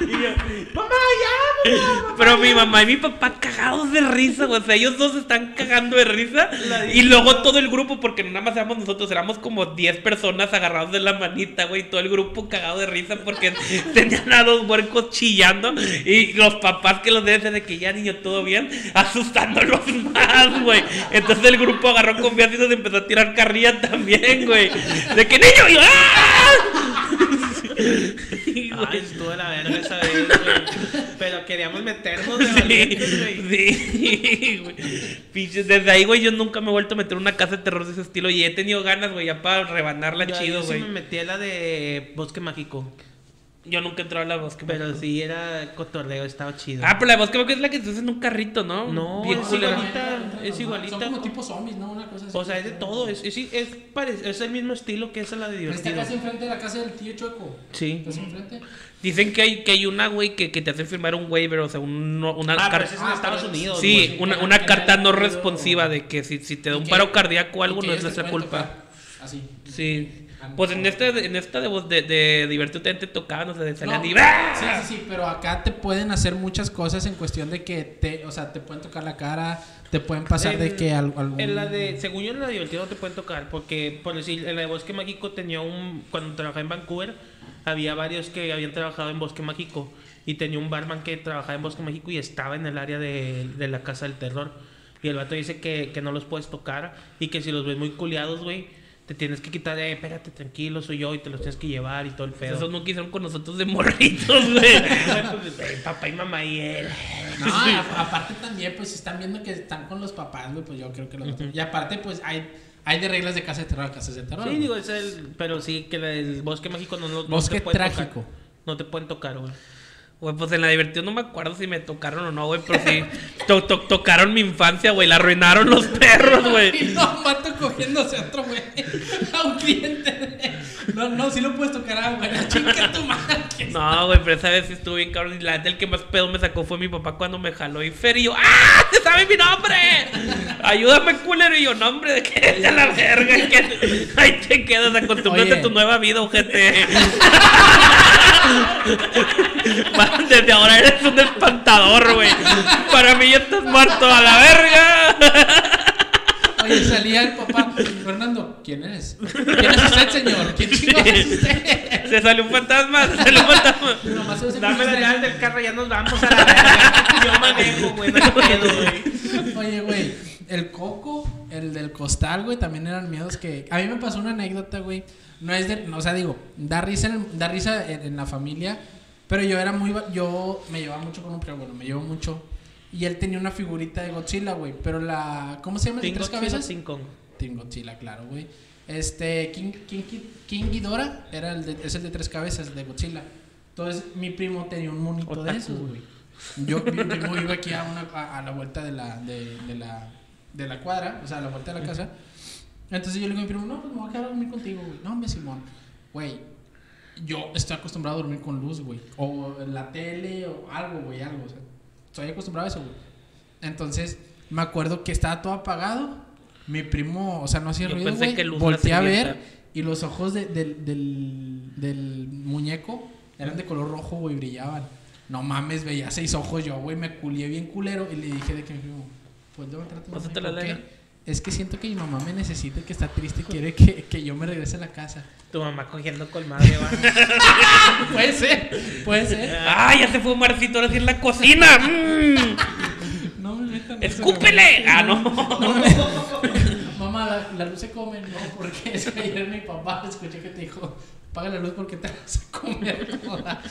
Speaker 3: y yo, ¡Mamá, ya! mamá,
Speaker 2: Pero mi mamá y mi papá cagados de risa, güey. O sea, ellos dos están cagando de risa. Y luego todo el grupo, porque no nada más éramos nosotros, éramos como 10 personas agarrados de la manita, güey. Todo el grupo cagado de risa porque <laughs> tenían a dos huercos chillando. Y los papás que los deben de que ya niño, todo bien, asustándolos <laughs> más, güey. Entonces el grupo agarró confianza y nos empezó a tirar carrilla también, güey. De que niño, y ¡ah! <laughs> Sí, <laughs> güey.
Speaker 3: Ay, estuvo la verga esa vez, güey. Pero queríamos meternos de <laughs>
Speaker 2: Sí,
Speaker 3: valientes, güey.
Speaker 2: sí, güey. Pinches, Desde ahí, güey, yo nunca me he vuelto a meter una casa de terror de ese estilo. Y he tenido ganas, güey, ya para rebanarla
Speaker 3: Yo
Speaker 2: chido,
Speaker 3: sí
Speaker 2: güey.
Speaker 3: me metí a la de Bosque Mágico.
Speaker 2: Yo nunca he entrado a la bosque.
Speaker 3: Pero sí era cotorreo, estaba chido.
Speaker 2: Ah, pero la bosque Mágico es la que te haces en un carrito, ¿no?
Speaker 3: No,
Speaker 2: Bien
Speaker 3: es
Speaker 2: culera.
Speaker 3: igualita. es igualita.
Speaker 1: Son como tipo zombies, ¿no? Una cosa así.
Speaker 3: O sea, es de todo. Es, es, es, pare- es el mismo estilo que esa la de
Speaker 1: Está
Speaker 3: divertido.
Speaker 1: casi enfrente de la casa del tío Chueco.
Speaker 3: Sí.
Speaker 1: ¿Estás enfrente?
Speaker 2: Dicen que hay, que hay una, güey, que, que te hace firmar un waiver, o sea, un- una
Speaker 3: Ah, pero
Speaker 2: carta.
Speaker 3: es en
Speaker 1: Ah,
Speaker 3: Estados
Speaker 1: pero-
Speaker 3: Unidos.
Speaker 2: Sí,
Speaker 3: güey.
Speaker 2: una, una carta no responsiva de que si, si te da un
Speaker 1: que-
Speaker 2: paro cardíaco o algo
Speaker 1: que
Speaker 2: no es nuestra culpa.
Speaker 1: tocar. Así.
Speaker 2: Sí. Pues en esta, en esta de, de, de divertido te tocaban, o sea, de salían
Speaker 1: No,
Speaker 2: y
Speaker 1: sí, sí, sí, pero acá te pueden hacer muchas cosas en cuestión de que te, o sea, te pueden tocar la cara, te pueden pasar de que al- algún...
Speaker 3: En la de, según yo en la de divertido no te pueden tocar, porque por decir, en la de Bosque Mágico tenía un, cuando trabajaba en Vancouver, había varios que habían trabajado en Bosque Mágico y tenía un barman que trabajaba en Bosque Mágico y estaba en el área de, de la casa del terror. Y el vato dice que, que no los puedes tocar y que si los ves muy culiados, güey, te tienes que quitar, eh, espérate, tranquilo, soy yo y te los tienes que llevar y todo el pedo.
Speaker 2: Esos no quisieron con nosotros de morritos, güey. <laughs>
Speaker 3: Eh, papá y mamá y él.
Speaker 1: No, <laughs> a- aparte también, pues si están viendo que están con los papás, güey, pues yo creo que los Y aparte, pues hay, hay de reglas de casa de terror a casas de terror.
Speaker 3: Sí,
Speaker 1: güey.
Speaker 3: digo, es el, pero sí que el bosque mágico no, no, no
Speaker 1: Bosque
Speaker 3: te pueden
Speaker 1: trágico.
Speaker 3: tocar. No te pueden tocar, güey.
Speaker 2: Güey, pues en la diversión no me acuerdo si me tocaron o no, güey, pero sí. <laughs> to- to- tocaron mi infancia, güey. La arruinaron los perros, <laughs>
Speaker 1: Y
Speaker 2: güey.
Speaker 1: no, un vato cogiéndose a otro güey, <laughs> a un cliente. No, no, sí lo puedes tocar a güey, chinga tu madre.
Speaker 2: No, güey, pero esa vez sí estuvo bien cabrón. Y la neta, el que más pedo me sacó fue mi papá cuando me jaló y Fer y yo, ¡ah! ¡Se sabe mi nombre! Ayúdame, culero. Y yo, nombre, ¿de qué es la verga? ¿Qué? Ahí te quedas, acostúmbrate a tu nueva vida, ojete. Desde ahora eres un espantador, güey. Para mí ya estás muerto a la verga.
Speaker 1: Oye, salía el papá. Fernando, ¿quién eres? ¿Quién es usted, señor? ¿Quién chingados es usted?
Speaker 2: Se salió un fantasma, se salió un fantasma.
Speaker 3: Dame la llave del carro, ya nos vamos a la verga. Yo manejo, güey, no güey.
Speaker 1: Oye, güey, el coco, el del costal, güey, también eran miedos que. A mí me pasó una anécdota, güey. No es de. O sea, digo, da risa en, da risa en, en la familia. Pero yo era muy. Yo me llevaba mucho con un primo, bueno, me llevo mucho. Y él tenía una figurita de Godzilla, güey. Pero la. ¿Cómo se llama? ¿El de tres cabezas?
Speaker 3: King Kong.
Speaker 1: Team Godzilla, claro, güey. Este, King, King, King Ghidorah era el de, es el de tres cabezas de Godzilla. Entonces, mi primo tenía un monito de
Speaker 3: Otaku,
Speaker 1: esos, güey. Yo, mi <laughs> primo iba aquí a, una, a, a la vuelta de la, de, de la, de la cuadra, o sea, a la vuelta de la casa. Entonces yo le digo a mi primo, no, pues me voy a quedar a dormir contigo, güey. No, hombre, Simón. Güey, yo estoy acostumbrado a dormir con luz, güey. O en la tele o algo, güey, algo. O sea, estoy acostumbrado a eso, güey. Entonces, me acuerdo que estaba todo apagado. Mi primo, o sea, no hacía
Speaker 2: Yo
Speaker 1: ruido, güey. Volteé a ver y los ojos de- del, del, del muñeco eran de color rojo, güey, brillaban. No mames, veía seis ojos yo, güey, me culié bien culero y le dije de que mi primo, pues levántate. mamá".
Speaker 2: Pásate la
Speaker 1: ¿Por qué?
Speaker 2: lana.
Speaker 1: Es que siento que mi mamá me necesita, que está triste y quiere que, que yo me regrese a la casa.
Speaker 3: Tu mamá cogiendo va.
Speaker 1: puede ser, puede ser.
Speaker 2: ¡Ah, ya se fue Marcito ahora sí en la cocina! ¡Mm!
Speaker 1: No me metan
Speaker 2: ¡Escúpele! Ah, no.
Speaker 1: No me- Mamá, la, la luz se come. No, porque es que ayer mi papá escuché que te dijo, paga la luz porque te <laughs> vas a comer toda.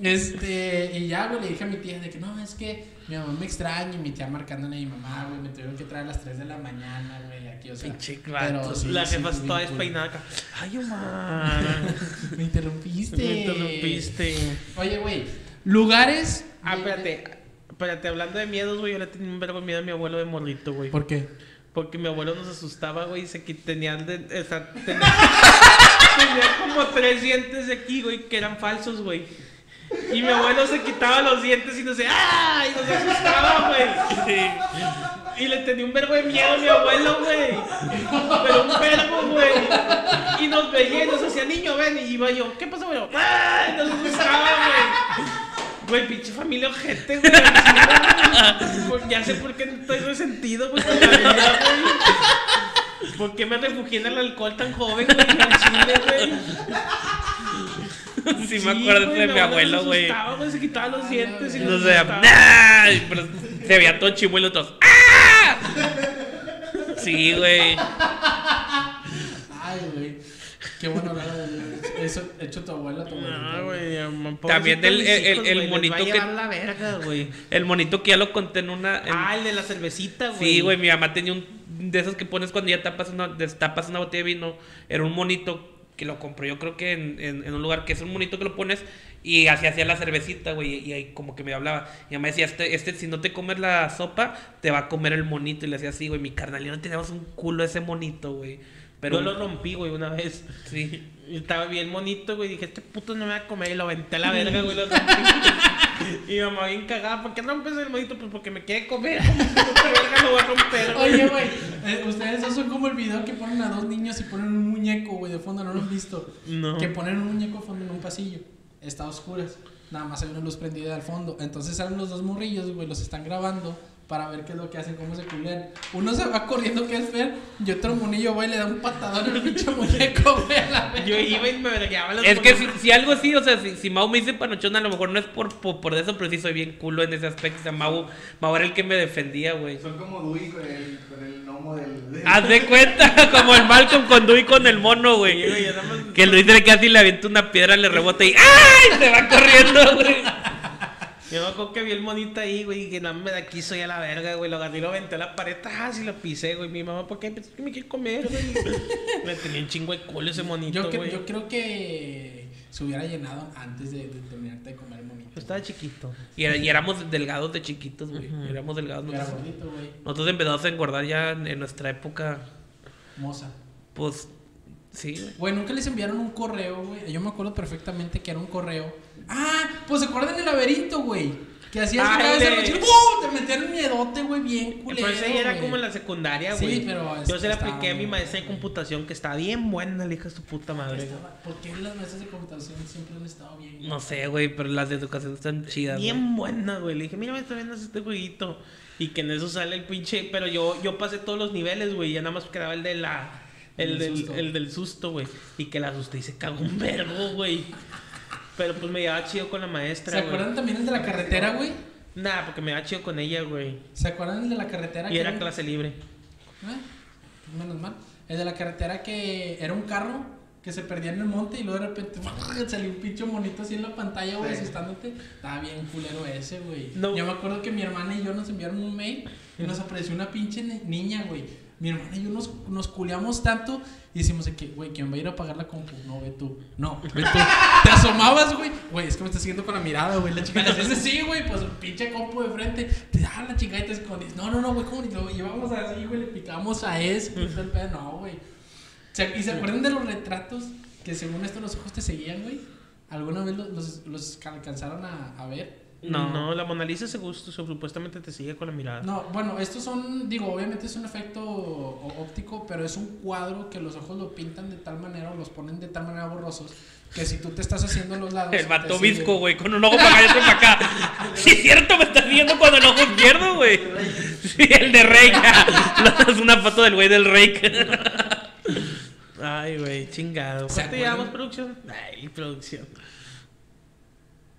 Speaker 1: Este, y ya, güey, le dije a mi tía de que no, es que mi mamá me extraña y mi tía marcándole a mi mamá, güey, me tuvieron que traer a las 3 de la mañana, güey, aquí, o sea.
Speaker 2: Pinche
Speaker 1: pero sí,
Speaker 3: la
Speaker 1: sí,
Speaker 3: jefa
Speaker 1: bien
Speaker 3: toda despeinada acá. Ay, Omar. <laughs>
Speaker 1: Me interrumpiste.
Speaker 3: Me interrumpiste.
Speaker 1: Oye, güey, lugares.
Speaker 3: Ah, espérate. Espérate, hablando de miedos, güey, yo le tenía un verbo miedo a mi abuelo de morrito, güey.
Speaker 1: ¿Por qué?
Speaker 3: Porque mi abuelo nos asustaba, güey, se tenían de, tenía, <laughs> como tres dientes de aquí, güey, que eran falsos, güey. Y mi abuelo se quitaba los dientes y nos decía, ¡ah! Y nos asustaba, güey. Y le tenía un verbo de miedo a mi abuelo, güey. Pero un verbo, güey. Y nos veía y nos hacía, niño, ven. Y iba yo, ¿qué pasa, güey? ¡Ah! Y nos asustaba, güey. Güey, pinche familia ojete, güey. Ya sé por qué estoy resentido, güey, con la vida, güey. ¿Por qué me refugié en el alcohol tan joven, güey? En Chile, güey.
Speaker 2: Sí, me acuerdo
Speaker 3: güey,
Speaker 2: de mi abuelo,
Speaker 3: se
Speaker 2: güey.
Speaker 3: asustaba, güey. Se quitaba los dientes y
Speaker 2: No
Speaker 3: asustaba.
Speaker 2: ¡nah! Pero se veía todo chimuelo todos. ¡Ah! Sí, güey.
Speaker 1: Ay, güey. Qué bueno hablar de eso. Hecho tu abuela, tu abuelita,
Speaker 3: No, güey. ya, pobrecito
Speaker 2: También el- el- monito que-
Speaker 3: llevar la verga, güey.
Speaker 2: El monito que ya lo conté en una. en-
Speaker 3: Ah, el de la cervecita, güey.
Speaker 2: Sí, güey, mi mamá tenía un de esos que pones cuando ya tapas una, destapas una botella de vino. Era un monito que lo compró yo creo que en, en- en un lugar que es un monito que lo pones y así hacía la cervecita, güey, y ahí como que me hablaba. Y mi mamá decía, este, este si no te comes la sopa, te va a comer el monito. Y le hacía así, güey, mi carnal, y no teníamos un culo ese monito, güey. Pero
Speaker 3: Yo lo rompí, güey, una vez.
Speaker 2: sí.
Speaker 3: Estaba bien bonito, güey. Dije, este puto no me va a comer. Y lo aventé a la <laughs> verga, güey. Lo rompí. <laughs> y mi mamá bien cagada. ¿Por qué rompes el monito? Pues porque me quiere comer. <laughs> Como puta verga lo voy a romper, güey.
Speaker 1: Oye, güey, eh, ustedes esos son como el video que ponen a dos niños y ponen un muñeco, güey, de fondo, ¿no lo han visto?
Speaker 3: No.
Speaker 1: Que ponen un muñeco de fondo en un pasillo. Está a oscuras. Nada más hay una luz prendida al fondo. Entonces salen los dos morrillos, güey, los están grabando para ver qué es lo que hacen, cómo se culean. Uno se va corriendo, que es Fer, y otro monillo, güey, le da un patadón al pinche <laughs> muñeco, güey, a la.
Speaker 3: Yo iba y me vergueaba los
Speaker 2: Es que si, algo así, o sea, si, si Mau me dice panochón, a lo mejor no es por, por, por eso, pero sí soy bien culo en ese aspecto. O sea, Mau, Mau era el que me defendía, güey.
Speaker 4: Son como Dewey con el, con el gnomo del. del-
Speaker 2: Haz de cuenta, <laughs> como el Malcolm con Dewey con el mono, güey.
Speaker 3: Sí, güey, ya nada más-
Speaker 2: Que Luis le así, le avienta una piedra, le rebota y ¡ay! Se va corriendo, güey.
Speaker 3: Yo me acuerdo que vi el monito ahí, güey, y que no me da quiso ya la verga, güey. Lo agarré y lo aventé a la pared, ah, sí lo pisé, güey. Mi mamá, ¿por qué? Pensé que me quiere comer, güey. <laughs> me tenía un chingo de culo ese monito,
Speaker 1: Yo,
Speaker 3: güey.
Speaker 1: yo creo que se hubiera llenado antes de, de terminarte de comer el monito.
Speaker 3: Yo estaba chiquito.
Speaker 2: Y, era- y éramos delgados de chiquitos, güey. Éramos delgados.
Speaker 1: Era
Speaker 2: Nosotros,
Speaker 1: gordito, güey.
Speaker 2: nosotros empezamos a engordar ya en, en nuestra época,
Speaker 1: Moza.
Speaker 2: pues, sí, güey.
Speaker 1: Güey, nunca les enviaron un correo, güey. Yo me acuerdo perfectamente que era un correo. Ah, pues se acuerdan del laberinto, güey. Que hacías
Speaker 3: Ah,
Speaker 1: que cada vez
Speaker 3: el.
Speaker 1: ¡Uh! Te metían un miedote, güey, bien culero.
Speaker 3: Pero ese ya era
Speaker 1: güey.
Speaker 3: como en la secundaria,
Speaker 1: Sí,
Speaker 3: güey.
Speaker 1: pero
Speaker 3: Yo se la apliqué a mi maestra de computación, que estaba bien buena, la hija de su puta madre.
Speaker 1: Estaba- ¿Por qué las mesas de computación siempre han estado bien?
Speaker 2: No sé, güey, pero las de educación están chidas.
Speaker 3: Bien buena, güey. Le dije, mira, me está viendo este jueguito. Y que en eso sale el pinche. Pero yo, yo pasé todos los niveles, güey. Ya nada más quedaba el de la. El,
Speaker 1: El
Speaker 3: del,
Speaker 1: susto.
Speaker 3: el del susto, güey. Y que la asusté y se cagó un vergo, güey. Pero pues me llevaba chido con la maestra,
Speaker 1: ¿Se acuerdan también el de la carretera, güey?
Speaker 3: Nah, porque me llevaba chido con ella, güey.
Speaker 1: ¿Se acuerdan el de la carretera?
Speaker 3: Y
Speaker 1: que
Speaker 3: era clase libre.
Speaker 1: Ah, menos mal. El de la carretera que era un carro que se perdía en el monte y luego de repente <laughs> salió un pinche monito así en la pantalla, güey,
Speaker 4: Sí.
Speaker 1: asustándote. Estaba bien culero ese, güey.
Speaker 3: No.
Speaker 1: Yo me acuerdo que mi hermana y yo nos enviaron un mail y nos apareció una pinche ni- niña, güey. Mi hermana y yo nos, nos culeamos tanto y decimos de que, güey, ¿quién va a ir a pagar la compu? No, ve tú. No, ve tú. Te asomabas, güey. Güey, es que me estás siguiendo con la mirada, güey. La chica le dice, sí, güey, pues pinche compu de frente. Te da la chingada y te escondes. No, no, no, güey, ¿cómo ni lo llevamos así, güey? Le picamos a pedo. No, güey. ¿Y se acuerdan de los retratos que según esto los ojos te seguían, güey? ¿Alguna vez los, los, alcanzaron a ver?
Speaker 2: No.
Speaker 3: No. la Mona Lisa se gusta, supuestamente te sigue con la mirada.
Speaker 1: No, bueno, estos son, digo, obviamente es un efecto óptico, pero es un cuadro que los ojos lo pintan de tal manera o los ponen de tal manera borrosos que si tú te estás haciendo los lados.
Speaker 2: El vato visco, güey, con un ojo para acá y otro para acá. <laughs> Sí, es cierto, me estás viendo con el ojo izquierdo, güey. Sí, el de Rake. <laughs> Es una foto del güey del Rake. <laughs>
Speaker 3: Ay, güey, chingado.
Speaker 1: ¿Se
Speaker 3: ¿Cuánto llevamos producción? Ay, producción.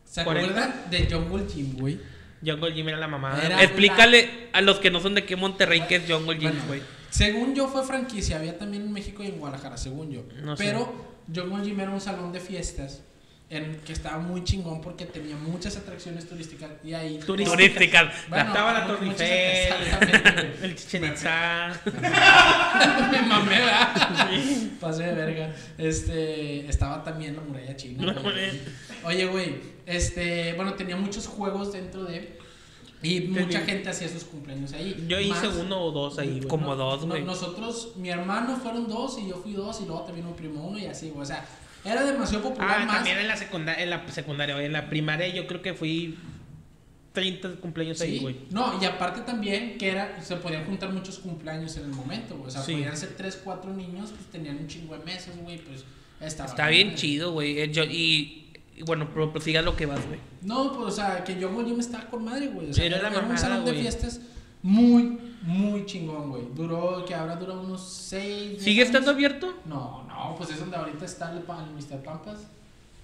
Speaker 1: ¿Se
Speaker 3: 40?
Speaker 1: acuerdan de Jungle Gym, güey?
Speaker 3: Jungle Jim era la mamá.
Speaker 1: Era-
Speaker 2: Explícale a los que no son de qué Monterrey que es Jungle
Speaker 1: Bueno,
Speaker 2: güey.
Speaker 1: Según yo fue franquicia, había también en México y en Guadalajara, según yo.
Speaker 3: No sé.
Speaker 1: Pero Jungle Gym era un salón de fiestas en que estaba muy chingón porque tenía muchas atracciones turísticas y ahí
Speaker 3: Turísticas.
Speaker 1: Bueno,
Speaker 3: Estaba la Torre Eiffel, el Chichen Itza. <laughs>
Speaker 1: Me mamé, ¿verdad? Pasé de verga. Este, estaba también la muralla china.
Speaker 3: Muralla.
Speaker 1: Oye, güey, este, bueno, tenía muchos juegos dentro de y mucha gente hacía sus cumpleaños ahí.
Speaker 3: Yo hice
Speaker 1: Más-
Speaker 3: uno o dos ahí, güey.
Speaker 2: Como dos,
Speaker 1: no-
Speaker 2: güey.
Speaker 1: nosotros, mi hermano fueron dos y yo fui dos y luego también un primo uno y así, güey. O sea, era demasiado popular
Speaker 3: Ah,
Speaker 1: más.
Speaker 3: también en la secundaria, en la secundaria. En la primaria yo creo que fui 30 cumpleaños ahí,
Speaker 1: Sí.
Speaker 3: güey.
Speaker 1: No, y aparte también que era, se podían juntar muchos cumpleaños en el momento, güey. O sea,
Speaker 3: Sí.
Speaker 1: podían ser tres, cuatro niños, pues tenían un chingo de mesas, güey, pues estaba
Speaker 2: Está bien
Speaker 1: madre.
Speaker 2: chido, güey. Eh, yo- Y, y bueno, pero prosiga lo que vas, güey.
Speaker 1: No, pues, o sea, que yo Jim estaba con madre, güey. O sea,
Speaker 3: Era
Speaker 1: era,
Speaker 3: la
Speaker 1: era un salón de
Speaker 3: güey.
Speaker 1: fiestas muy, muy chingón, güey. Duró, que ahora dura unos seis. diez
Speaker 2: ¿Sigue
Speaker 1: años.
Speaker 2: estando abierto?
Speaker 1: No, no, pues es donde ahorita está el, pa- el Mr. Pampas.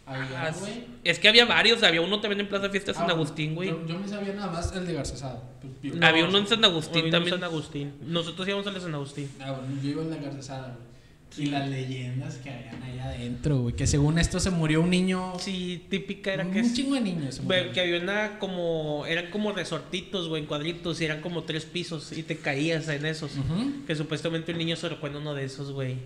Speaker 1: Ahí,
Speaker 2: Ah,
Speaker 1: güey.
Speaker 2: es que había varios. Había uno también en Plaza Fiesta San
Speaker 1: Ah,
Speaker 2: Agustín, güey.
Speaker 1: Yo, yo me sabía nada más el de Garzasado. Pues,
Speaker 3: No,
Speaker 2: Había uno en San Agustín
Speaker 3: en
Speaker 2: también.
Speaker 3: San Agustín. Nosotros íbamos al de San Agustín.
Speaker 1: Ah, bueno, yo iba al de Garzasado, güey. Y las leyendas que habían ahí adentro, güey. Que según esto se murió un niño.
Speaker 3: Sí, típica era
Speaker 1: un
Speaker 3: que...
Speaker 1: chingo de niños.
Speaker 3: Güey, que había una como... Eran como resortitos, güey, en cuadritos. Y eran como tres pisos. Y te caías en esos.
Speaker 1: Ujú.
Speaker 3: Que supuestamente un niño se en uno de esos, güey.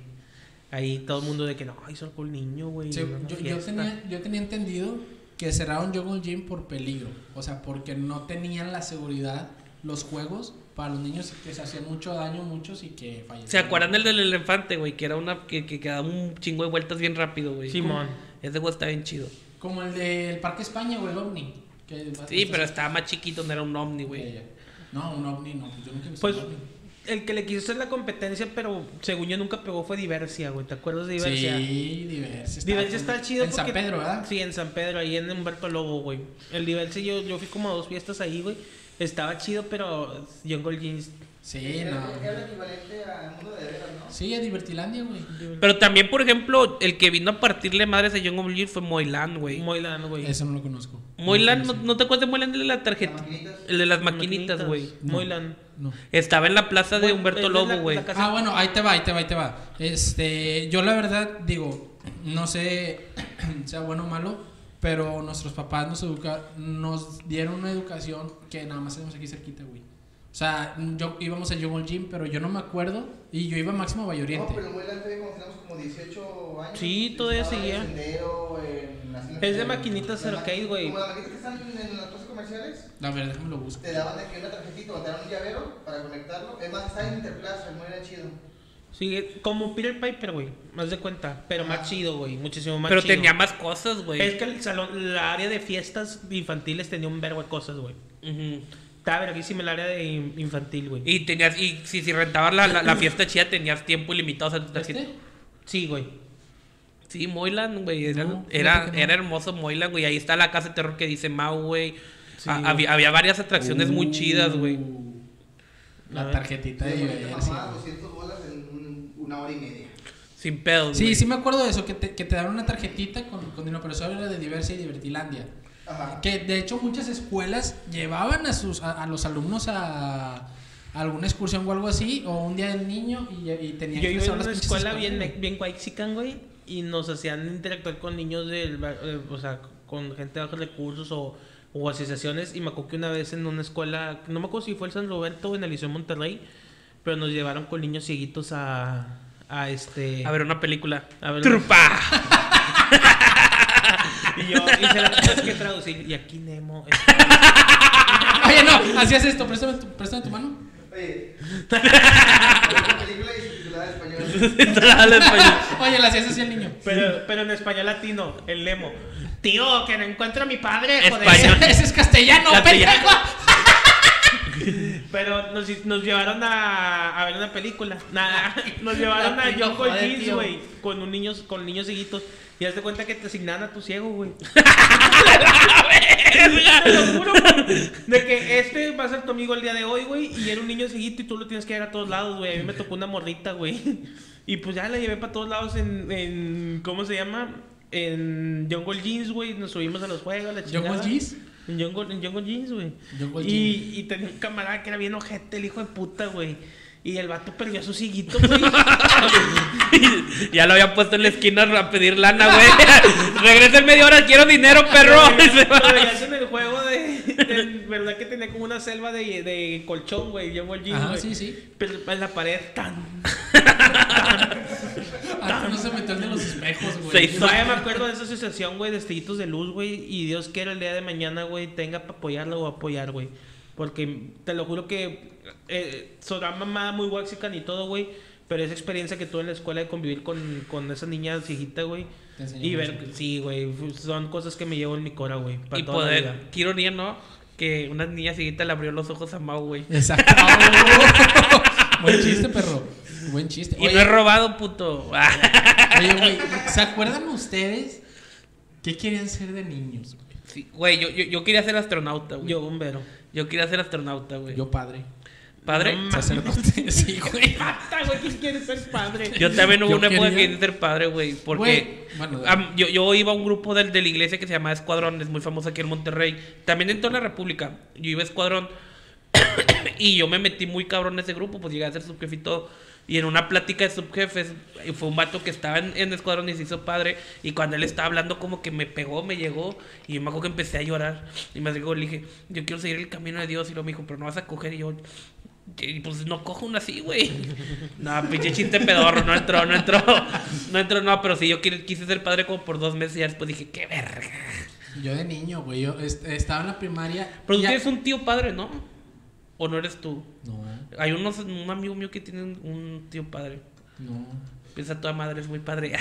Speaker 3: Ahí todo el mundo de que no, se ahorcó el niño, güey.
Speaker 1: Sí, yo, yo
Speaker 3: fiesta".
Speaker 1: tenía, yo tenía entendido que cerraron Jungle Gym por peligro. O sea, porque no tenían la seguridad los juegos para los niños que se hacían mucho daño, muchos y que fallecían.
Speaker 2: ¿Se acuerdan del del elefante, güey? Que era una que, que, que daba un chingo de vueltas bien rápido, güey.
Speaker 3: Simón.
Speaker 2: Ese güey está bien chido.
Speaker 1: Como el del Parque España o el OVNI. que-
Speaker 2: Sí, pero estaba más chiquito, no era un ovni, güey.
Speaker 1: No, un OVNI no. Pues yo nunca he visto
Speaker 3: Pues
Speaker 1: un OVNI.
Speaker 3: el que le quiso hacer la competencia, pero según yo nunca pegó fue Diversia, güey. ¿Te acuerdas de Diversia?
Speaker 1: Sí, Diversia.
Speaker 3: Diversia está chido
Speaker 1: En San Pedro, ¿verdad?
Speaker 3: Sí, en San Pedro, ahí en Humberto Lobo, güey. El Diversia, yo, yo fui como a dos fiestas ahí, güey. Estaba chido, pero Jungle Jeans.
Speaker 1: Sí,
Speaker 4: Era,
Speaker 1: no.
Speaker 4: era el equivalente al mundo de veras, ¿no?
Speaker 1: Sí, a Divertilandia, güey.
Speaker 2: Pero también, por ejemplo, el que vino a partirle madres a Jungle Gym fue Moylan, güey.
Speaker 3: Moylan, güey.
Speaker 1: Eso no lo conozco.
Speaker 2: Moylan, ¿no, no te acuerdas de Moylan el de la tarjeta?
Speaker 4: maquinitas.
Speaker 2: El de las maquinitas, güey.
Speaker 1: No.
Speaker 3: Moylan.
Speaker 1: No.
Speaker 2: Estaba en la plaza de Humberto Lobo, güey.
Speaker 1: Ah, bueno, ahí te va, ahí te va, ahí te va. Este, yo la verdad digo, no sé sea bueno o malo, pero nuestros papás nos educa nos dieron una educación que nada más tenemos aquí cerquita, güey. O sea, yo íbamos al Jungle Gym, pero yo no me acuerdo y yo iba máximo a Valle
Speaker 4: No,
Speaker 1: Oriente.
Speaker 4: pero en Wayland todavía como tenemos como 18 años.
Speaker 3: Sí, todavía
Speaker 4: Estaba en
Speaker 3: seguía.
Speaker 4: Sendero, en las-
Speaker 3: Es de maquinitas arcade, güey.
Speaker 4: Como las maquinitas que están en, en las plazas comerciales,
Speaker 1: La verdad, déjame lo busco.
Speaker 4: te daban de que una tarjetita o te daban un llavero para conectarlo. Es más, está en Interplaza, muy era chido.
Speaker 3: Sí, como Peter Piper, güey. Más de cuenta. Pero más chido, güey. Muchísimo más
Speaker 2: Pero
Speaker 3: chido.
Speaker 2: tenía más cosas, güey.
Speaker 3: Es que el salón, la área de fiestas infantiles tenía un verbo de cosas, güey.
Speaker 2: Ujú.
Speaker 3: Estaba verguísima el área de in- infantil, güey.
Speaker 2: Y tenías, y si, si rentabas la, la, la <clears throat> fiesta chida, tenías tiempo ilimitado. O sea, tu tarjeta-
Speaker 1: ¿Este?
Speaker 3: Sí, güey.
Speaker 2: Sí, Moylan, güey. Era,
Speaker 1: No,
Speaker 2: era,
Speaker 1: no.
Speaker 2: era hermoso Moylan, güey. Ahí está la casa de terror que dice Mau, güey.
Speaker 3: Sí,
Speaker 2: Ah, había, había varias atracciones muy chidas, güey.
Speaker 1: Uh, La tarjetita de Diversia.
Speaker 4: mamá, 200 bolas en una hora y media.
Speaker 2: Sin pedos,
Speaker 1: Sí,
Speaker 2: güey.
Speaker 1: sí me acuerdo de eso, que te, que te dan una tarjetita con, con dinero, pero eso era de Diversia y Divertilandia.
Speaker 4: Ajá.
Speaker 1: Que de hecho muchas escuelas llevaban a sus a, a los alumnos a, a alguna excursión o algo así, o un día del niño y, y tenían
Speaker 3: Yo
Speaker 1: que
Speaker 3: iba
Speaker 1: las
Speaker 3: una escuela bien, bien whitexican, güey. Y nos hacían interactuar con niños del... eh, o sea, con gente de bajos recursos o, o asociaciones. Y me acuerdo que una vez en una escuela... No me acuerdo si fue el San Roberto o en el Liceo de Monterrey. Pero nos llevaron con niños cieguitos a... A este...
Speaker 2: A ver, una película.
Speaker 3: A ver,
Speaker 2: ¡Trupa! <laughs>
Speaker 3: Y yo... Y se la tuvimos que traducir. Y aquí Nemo...
Speaker 1: Oye, no, hacías esto, préstame tu, préstame tu mano.
Speaker 4: Oye, la película y subtitulada en español.
Speaker 2: Al español.
Speaker 1: Oye, la hacías así al niño.
Speaker 3: Pero, pero en español latino, el lemo. Tío, que no encuentro a mi padre, joder.
Speaker 2: Español.
Speaker 1: Ese es castellano,
Speaker 2: Castellano.
Speaker 1: pendejo. <laughs>
Speaker 3: Pero nos, nos llevaron a, a ver una película. Nada, <laughs> nos llevaron a
Speaker 1: joder,
Speaker 3: Jeans, güey. Con un niños, con niños cieguitos. Y haz de cuenta que te asignaban a tu ciego, güey. <laughs> Te lo juro, güey. De que este va a ser tu amigo el día de hoy, güey. Y era un niño cieguito y tú lo tienes que ir a todos lados, güey. A mí me tocó una morrita, güey. Y pues ya la llevé para todos lados en, en. ¿Cómo se llama? En Jungle Jeans, güey. Nos subimos a los juegos, la chingada.
Speaker 1: ¿Jungle Jeans?
Speaker 3: En Jungle, en Jungle Jeans, güey. Y, y tenía un camarada que era bien ojete, el hijo de puta, güey. Y el vato perdió a su ciguito, <laughs> güey.
Speaker 2: ya lo había puesto en la esquina a pedir lana, güey. <laughs> Regresa en media hora, quiero dinero, perro.
Speaker 3: Veías <laughs> en el juego de, del- ¿Verdad que tenía como una selva de, de colchón, güey? Jeans,
Speaker 1: Ajá,
Speaker 3: güey.
Speaker 1: sí, sí.
Speaker 3: Pero en la pared, tan.
Speaker 1: Ah, de los espejos, güey.
Speaker 2: hizo-
Speaker 3: Todavía me acuerdo de esa asociación, güey, de estrellitos de luz, güey. Y Dios quiera el día de mañana, güey, tenga para apoyarlo o apoyar, güey. Porque te lo juro que eh, mamada muy waxican y todo, güey. Pero esa experiencia que tuve en la escuela de convivir con, con esa niña ciegita, güey. Y ver,
Speaker 1: mucho.
Speaker 3: sí, güey. Son cosas que me llevo en mi cora, güey. para
Speaker 2: Y
Speaker 3: toda la vida.
Speaker 2: poder, qué ironía, ¿no? Que una niña cieguita le abrió los ojos a Mau, güey.
Speaker 1: Exacto. <laughs> <laughs> Buen chiste, perro. Buen chiste.
Speaker 2: Y no he robado, puto. <laughs>
Speaker 1: Oye, güey, ¿se acuerdan ustedes qué querían ser de niños, güey?
Speaker 2: Sí, güey, yo, yo, yo quería ser astronauta, güey.
Speaker 3: Yo,
Speaker 2: Yo,
Speaker 3: bombero.
Speaker 2: quería ser astronauta, güey.
Speaker 1: Yo padre.
Speaker 2: Padre,
Speaker 3: No
Speaker 1: Sacerdote. <laughs> Sí, güey.
Speaker 3: Pata, güey, ¿quién quiere ser padre?
Speaker 2: yo también hubo
Speaker 1: Yo
Speaker 2: una época que
Speaker 1: quería-
Speaker 2: quería ser padre, güey.
Speaker 1: Güey,
Speaker 2: Porque
Speaker 1: bueno,
Speaker 2: yo, yo iba a un grupo del, de la iglesia que se llamaba Escuadrón, es muy famoso aquí en Monterrey. También en toda la República. Yo iba a Escuadrón. <coughs> y yo me metí muy cabrón en ese grupo, pues llegué a ser subjefe y todo. Y en una plática de subjefes, y fue un vato que estaba en, en Escuadrón y se hizo padre. Y cuando él estaba hablando, como que me pegó, me llegó. Y yo me acuerdo que empecé a llorar. Y me dijo, le dije, yo quiero seguir el camino de Dios. Y lo me dijo, pero no vas a coger. Y yo, y pues no cojo una así, güey. <laughs> No, pinche chiste pedorro, no entró, no entró. No entró, no, pero sí, yo quise, ser padre como por dos meses y ya después dije, qué verga.
Speaker 1: Yo de niño, güey. Yo est- estaba en la primaria.
Speaker 2: Pero tú tienes un tío padre, ¿no? ¿O no eres tú?
Speaker 1: No,
Speaker 2: Hay unos, un amigo mío que tiene un, un tío padre.
Speaker 1: no.
Speaker 2: Piensa toda madre, es muy padre. <laughs>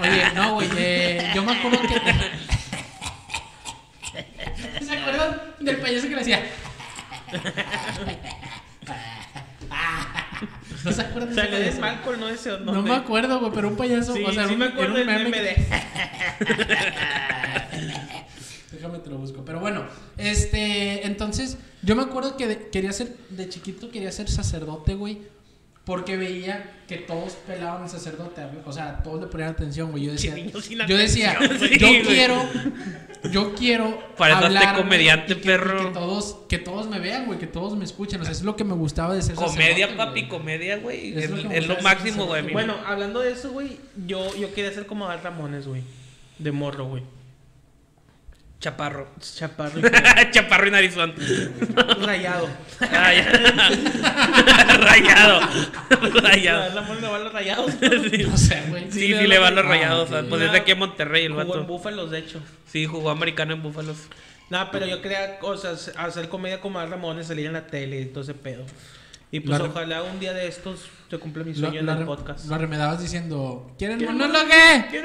Speaker 1: Oye, no, güey. Eh, yo me acuerdo que. <laughs> ¿Se acuerdan del payaso que le hacía? <laughs> ¿No se acuerdan de
Speaker 3: Sale de? Malcolm, ¿no? Ese,
Speaker 1: No me acuerdo, güey, pero un payaso.
Speaker 3: Sí,
Speaker 1: o sea,
Speaker 3: sí
Speaker 1: un-
Speaker 3: me acuerdo del
Speaker 1: meme
Speaker 3: de... <laughs>
Speaker 1: Déjame te lo busco. Pero bueno, este, entonces, yo me acuerdo que de- quería ser, de chiquito quería ser sacerdote, güey. Porque veía que todos pelaban al sacerdote. O sea, todos le ponían atención, güey. Yo decía, yo decía,
Speaker 2: güey.
Speaker 1: yo
Speaker 2: Sí, güey.
Speaker 1: quiero, yo quiero. Hablar,
Speaker 2: comediante,
Speaker 1: y que- y
Speaker 2: perro.
Speaker 1: Que, todos, que todos me vean, güey, que todos me escuchen. O sea, es lo que me gustaba de ser
Speaker 2: comedia,
Speaker 1: sacerdote,
Speaker 2: papi,
Speaker 1: güey.
Speaker 2: comedia, güey.
Speaker 1: Es
Speaker 2: Es,
Speaker 1: lo que
Speaker 2: es lo máximo, güey.
Speaker 3: Bueno, hablando de eso, güey, yo, yo quería ser como Al Ramones, güey. De morro, güey.
Speaker 2: Chaparro.
Speaker 3: Chaparro y <laughs>
Speaker 2: Chaparro y narizón.
Speaker 3: rayado.
Speaker 2: Ah, ya. <laughs> Rayado. Rayado.
Speaker 3: Ramones le van los rayados. <laughs>
Speaker 1: No sé, güey.
Speaker 2: Sí, sí, le van los
Speaker 1: Ah,
Speaker 2: rayados.
Speaker 1: ok.
Speaker 2: Pues es de aquí a Monterrey el
Speaker 3: Jugó en
Speaker 2: vato.
Speaker 3: Búfalos, de hecho.
Speaker 2: Sí, jugó americano en Búfalos.
Speaker 3: Nada, pero yo quería cosas, hacer comedia como Ramones, salir en la tele y todo ese pedo. Y pues
Speaker 1: La-
Speaker 3: ojalá un día de estos se cumpla mi sueño en el podcast.
Speaker 1: lo remedabas diciendo, ¿quieren
Speaker 3: ¿Quieren
Speaker 1: monólogo?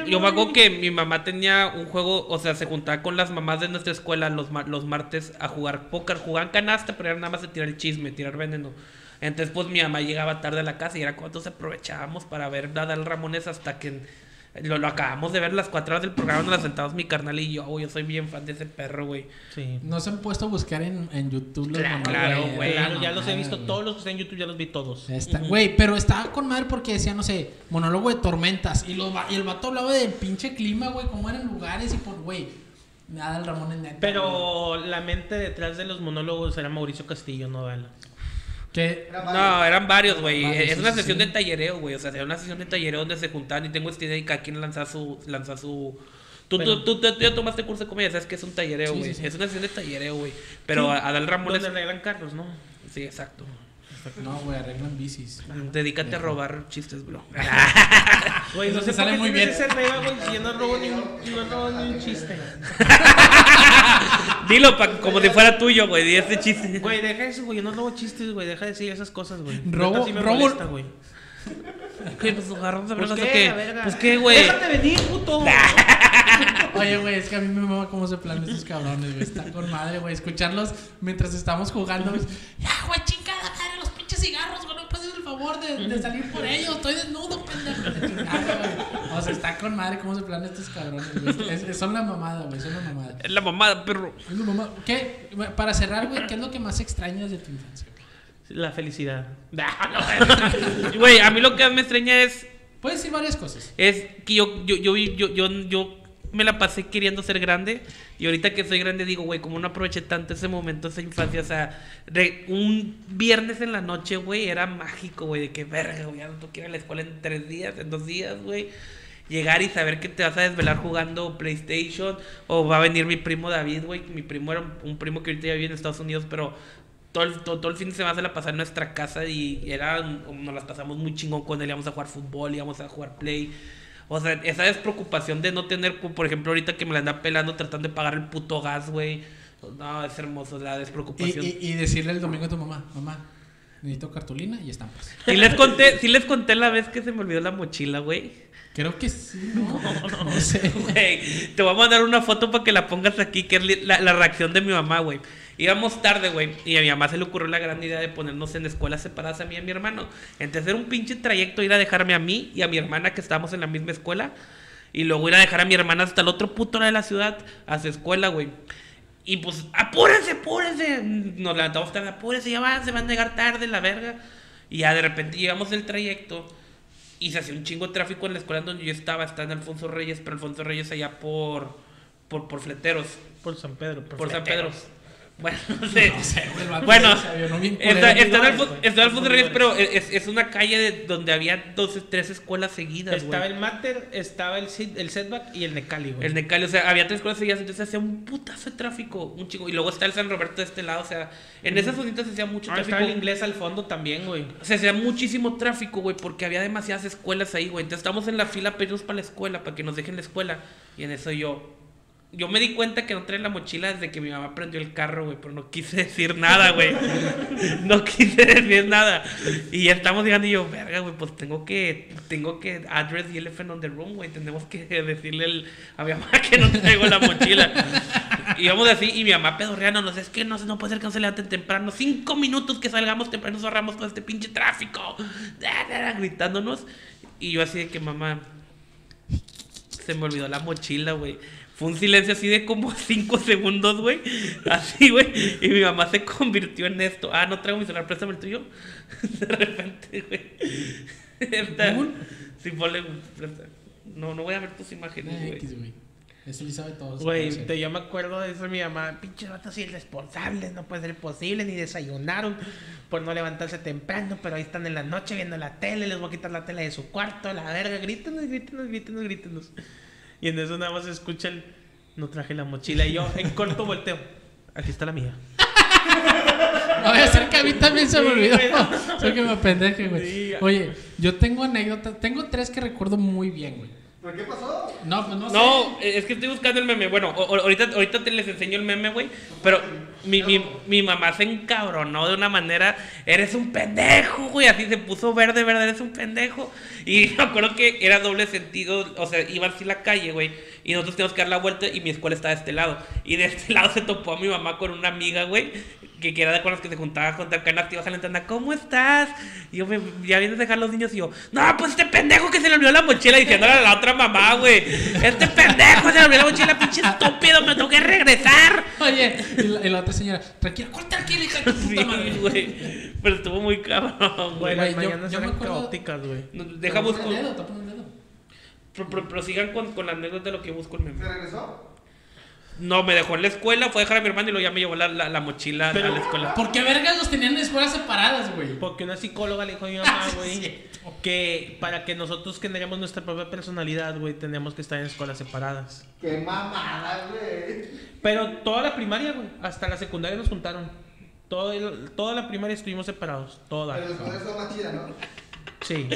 Speaker 2: Yo me acuerdo que mi mamá tenía un juego, o sea, se juntaba con las mamás de nuestra escuela los, ma- los martes a jugar póker. Jugaban canasta, pero era nada más de tirar el chisme, tirar veneno. Entonces, pues mi mamá llegaba tarde a la casa y era cuando aprovechábamos para ver a Dal Ramones hasta que lo, lo acabamos de ver las cuatro horas del programa, nos las sentamos mi carnal y yo, güey, yo soy bien fan de ese perro, güey.
Speaker 3: Sí.
Speaker 1: No se han puesto a buscar en, en YouTube los
Speaker 2: Claro,
Speaker 1: monólogos,
Speaker 2: claro, güey.
Speaker 3: Claro, ya los he visto todos los que están en YouTube, ya los vi todos.
Speaker 1: Está- Güey, pero estaba con madre porque decía, no sé, monólogo de tormentas. Y, los y el vato hablaba del pinche clima, güey, cómo eran lugares y por, güey, nada el Ramón en.
Speaker 3: Pero la mente detrás de los monólogos era Mauricio Castillo, no Dala.
Speaker 1: Que,
Speaker 4: Era
Speaker 2: No, eran varios, güey. Es
Speaker 1: sí,
Speaker 2: una
Speaker 1: sí,
Speaker 2: sesión
Speaker 1: sí.
Speaker 2: de tallereo, güey. O sea, era una sesión de tallereo donde se juntaban y tengo esta idea y cada quien lanza su... Lanza su... Tú,
Speaker 3: Pero-
Speaker 2: tú, tú, tú ya tomaste curso de comedia, sabes que es un tallereo,
Speaker 1: Sí,
Speaker 2: güey.
Speaker 1: sí, sí.
Speaker 2: Es una sesión de tallereo, güey. Pero
Speaker 3: Sí.
Speaker 2: a Adal Ramones...
Speaker 3: Donde arreglan carros, ¿no?
Speaker 2: Sí, exacto.
Speaker 1: no, güey, arreglan bicis.
Speaker 2: Dedícate a robar chistes, bro. <laughs>
Speaker 3: Güey, no
Speaker 1: te sale
Speaker 3: por qué
Speaker 1: muy bien.
Speaker 3: ese reba, güey, si yo no robo ni un, no robo ni un chiste. <laughs>
Speaker 2: Dilo pa- como si fuera tuyo, güey. Di ese chiste.
Speaker 3: Güey, deja eso, güey. Yo no robo chistes, güey. Deja de decir esas cosas, güey.
Speaker 1: Robo-
Speaker 3: Neta, sí me
Speaker 1: robo-
Speaker 3: molesta, güey.
Speaker 2: ¿Qué? Pues agarramos a
Speaker 3: Pues
Speaker 2: verlas o
Speaker 3: qué, verga.
Speaker 2: Pues qué, güey.
Speaker 3: Déjate venir, puto. <laughs>
Speaker 1: Oye, güey, es que a mí me mama cómo se planean estos cabrones, güey. Está con madre, güey. Escucharlos mientras estamos jugando, güey. Ya, güey, chingada madre, los pinches cigarros, güey. No me haces el favor de, de salir por ellos. Estoy desnudo, pendejo. Güey. <laughs> O sea, está con madre cómo se planean estos cabrones, güey. Es- es- son la mamada, güey. Son la mamada.
Speaker 2: Es la mamada, perro.
Speaker 1: Es la mamada. ¿Qué? Para cerrar, güey, ¿qué es lo que más extrañas de tu infancia? güey?
Speaker 3: La felicidad. <laughs>
Speaker 2: Güey, a mí lo que más me extraña es
Speaker 1: Puedes decir varias cosas.
Speaker 2: es que yo, yo, yo, yo, yo, yo me la pasé queriendo ser grande y ahorita que soy grande digo, güey, como no aproveché tanto ese momento, esa infancia, o sea, un viernes en la noche, güey, era mágico, güey, de que verga, güey, no que ir a la escuela en tres días, en dos días, güey. Llegar y saber que te vas a desvelar jugando PlayStation o va a venir mi primo David, güey, mi primo era un, primo que ahorita ya vive en Estados Unidos, pero todo el, todo el fin de semana se la pasaba en nuestra casa y era, nos las pasamos muy chingón con él, íbamos a jugar fútbol, íbamos a jugar play. O sea, esa despreocupación de no tener, por ejemplo, ahorita que me la anda pelando tratando de pagar el puto gas, güey. No, es hermoso la despreocupación.
Speaker 1: y, y decirle el domingo a tu mamá, mamá, necesito cartulina y estampas. <laughs>
Speaker 2: Sí les conté, sí les conté la vez que se me olvidó la mochila, güey.
Speaker 1: Creo que sí, no, no sé.
Speaker 2: Güey, te voy a mandar una foto para que la pongas aquí, que es la, la reacción de mi mamá, güey. Íbamos tarde, güey, y a mi mamá se le ocurrió la gran idea de ponernos en escuelas separadas a mí y a mi hermano. Entonces era un pinche trayecto ir a dejarme a mí y a mi hermana que estábamos en la misma escuela. Y luego ir a dejar a mi hermana hasta el otro puto lado de la ciudad, a su escuela, güey. Y pues, apúrense, apúrense. Nos levantamos tarde, apúrense, ya van, se van a llegar tarde, la verga. Y ya de repente llegamos el trayecto y se hacía un chingo de tráfico en la escuela donde yo estaba, está en Alfonso Reyes, pero Alfonso Reyes allá por, por, por Fleteros,
Speaker 3: Por San Pedro.
Speaker 2: por San Pedro. Bueno, <laughs> no sé.
Speaker 1: No sé, güey, el
Speaker 2: Bueno,
Speaker 1: se
Speaker 2: está, está Alfonso
Speaker 3: Bolívares.
Speaker 2: Reyes, pero es, es una calle de- donde había dos, tres escuelas seguidas,
Speaker 3: Estaba
Speaker 2: güey.
Speaker 3: el Mater, estaba el, el Setback y el Necali, güey.
Speaker 2: El Necali, o sea, había tres escuelas seguidas, entonces hacía un putazo de tráfico, un chingo. Y luego está el San Roberto de este lado, o sea, en esas zonitas se hacía mucho
Speaker 3: Ah,
Speaker 2: tráfico.
Speaker 3: estaba el inglés al fondo también, güey.
Speaker 2: O sea, hacía muchísimo tráfico, güey, porque había demasiadas escuelas ahí, güey. Entonces estamos en la fila irnos para la escuela, para que nos dejen la escuela. Y en eso yo. Yo me di cuenta que no traía la mochila desde que mi mamá prendió el carro, güey, pero no quise decir nada, güey. No quise decir nada. Y ya estamos llegando y yo, verga, güey, pues tengo que, tengo que address the elephant on the room, güey. Tenemos que <laughs> decirle a mi mamá <laughs> que no traigo la mochila. Y vamos así, y mi mamá pedorreando, no sé, es que no, no puede ser que no temprano. Cinco minutos que salgamos temprano, nos ahorramos todo este pinche tráfico. Gritándonos. Y yo así de que mamá, se me olvidó la mochila, güey. Fue un silencio así de como <laughs> cinco segundos, güey. Así, güey. Y mi mamá se convirtió en esto. Ah, no traigo mi celular, préstame el tuyo. <laughs> De repente, güey. Esta-. Sí, ponle. No, no voy a ver tus imágenes,
Speaker 1: Eh, güey. Ese sí sabe todo.
Speaker 3: Güey, yo me acuerdo de eso de mi mamá. Pinches vatos irresponsables, no puede ser posible, ni desayunaron por no levantarse temprano, pero ahí están en la noche viendo la tele, les voy a quitar la tele de su cuarto, la verga, grítenos, grítenos, grítenos, grítenos. Y en eso nada más se escucha el. No traje la mochila. Y yo en corto volteo. Aquí está la mía. <laughs>
Speaker 1: No voy a hacer que a mí también se me olvidó. Soy <laughs> que me apendeje, güey. Oye, yo tengo anécdotas. Tengo tres que recuerdo muy bien, güey.
Speaker 4: ¿Pero qué pasó?
Speaker 1: No, pues no,
Speaker 2: No,
Speaker 1: sé.
Speaker 2: eh, es que estoy buscando el meme. Bueno, ahorita, ahorita te les enseño el meme, güey. Pero mi, mi, mi mamá se encabronó de una manera. Eres un pendejo, güey. Así se puso verde, verde, eres un pendejo. Y <laughs> me acuerdo que era doble sentido. O sea, iba así la calle, güey. Y nosotros teníamos que dar la vuelta y mi escuela estaba de este lado. Y de este <laughs> lado se topó a mi mamá con una amiga, güey. Que, que era de con las que se juntaba con acá en la activa Jalentana. ¿Cómo estás? Y yo me, ya vienes a dejar los niños y yo, no, pues este pendejo que se le olvidó la mochila diciéndole a la otra mamá, güey. Este pendejo se le olvidó la mochila, pinche estúpido, me tengo que regresar.
Speaker 1: Oye, y la, y la otra señora, tranquila, ¿cuál tranquila, hija de tu
Speaker 2: Sí,
Speaker 1: puta madre?
Speaker 2: güey. Pero estuvo muy cabrón,
Speaker 3: Güey, las
Speaker 1: yo-
Speaker 3: mañanas
Speaker 1: yo me
Speaker 3: eran
Speaker 1: acuerdo-
Speaker 3: caóticas, güey.
Speaker 2: No,
Speaker 1: Te
Speaker 2: Pro, pro- prosigan con, con la anécdota de lo que busco el
Speaker 4: ¿Se
Speaker 2: meme.
Speaker 4: regresó?
Speaker 2: No, me dejó en la escuela, fue a dejar a mi hermano y luego ya me llevó la, la, la mochila
Speaker 3: Pero-
Speaker 2: a la escuela.
Speaker 1: ¿Por qué vergas los tenían en escuelas separadas, güey?
Speaker 3: Porque una psicóloga le dijo a mi <laughs> mamá,
Speaker 1: Sí,
Speaker 3: güey, que para que nosotros generemos nuestra propia personalidad, güey, teníamos que estar en escuelas separadas.
Speaker 4: ¡Qué mamada, güey!
Speaker 3: Pero toda la primaria, güey, hasta la secundaria nos juntaron. Todo el- toda la primaria estuvimos separados, toda.
Speaker 4: Pero los poderes son más chidas, ¿no?
Speaker 3: Sí.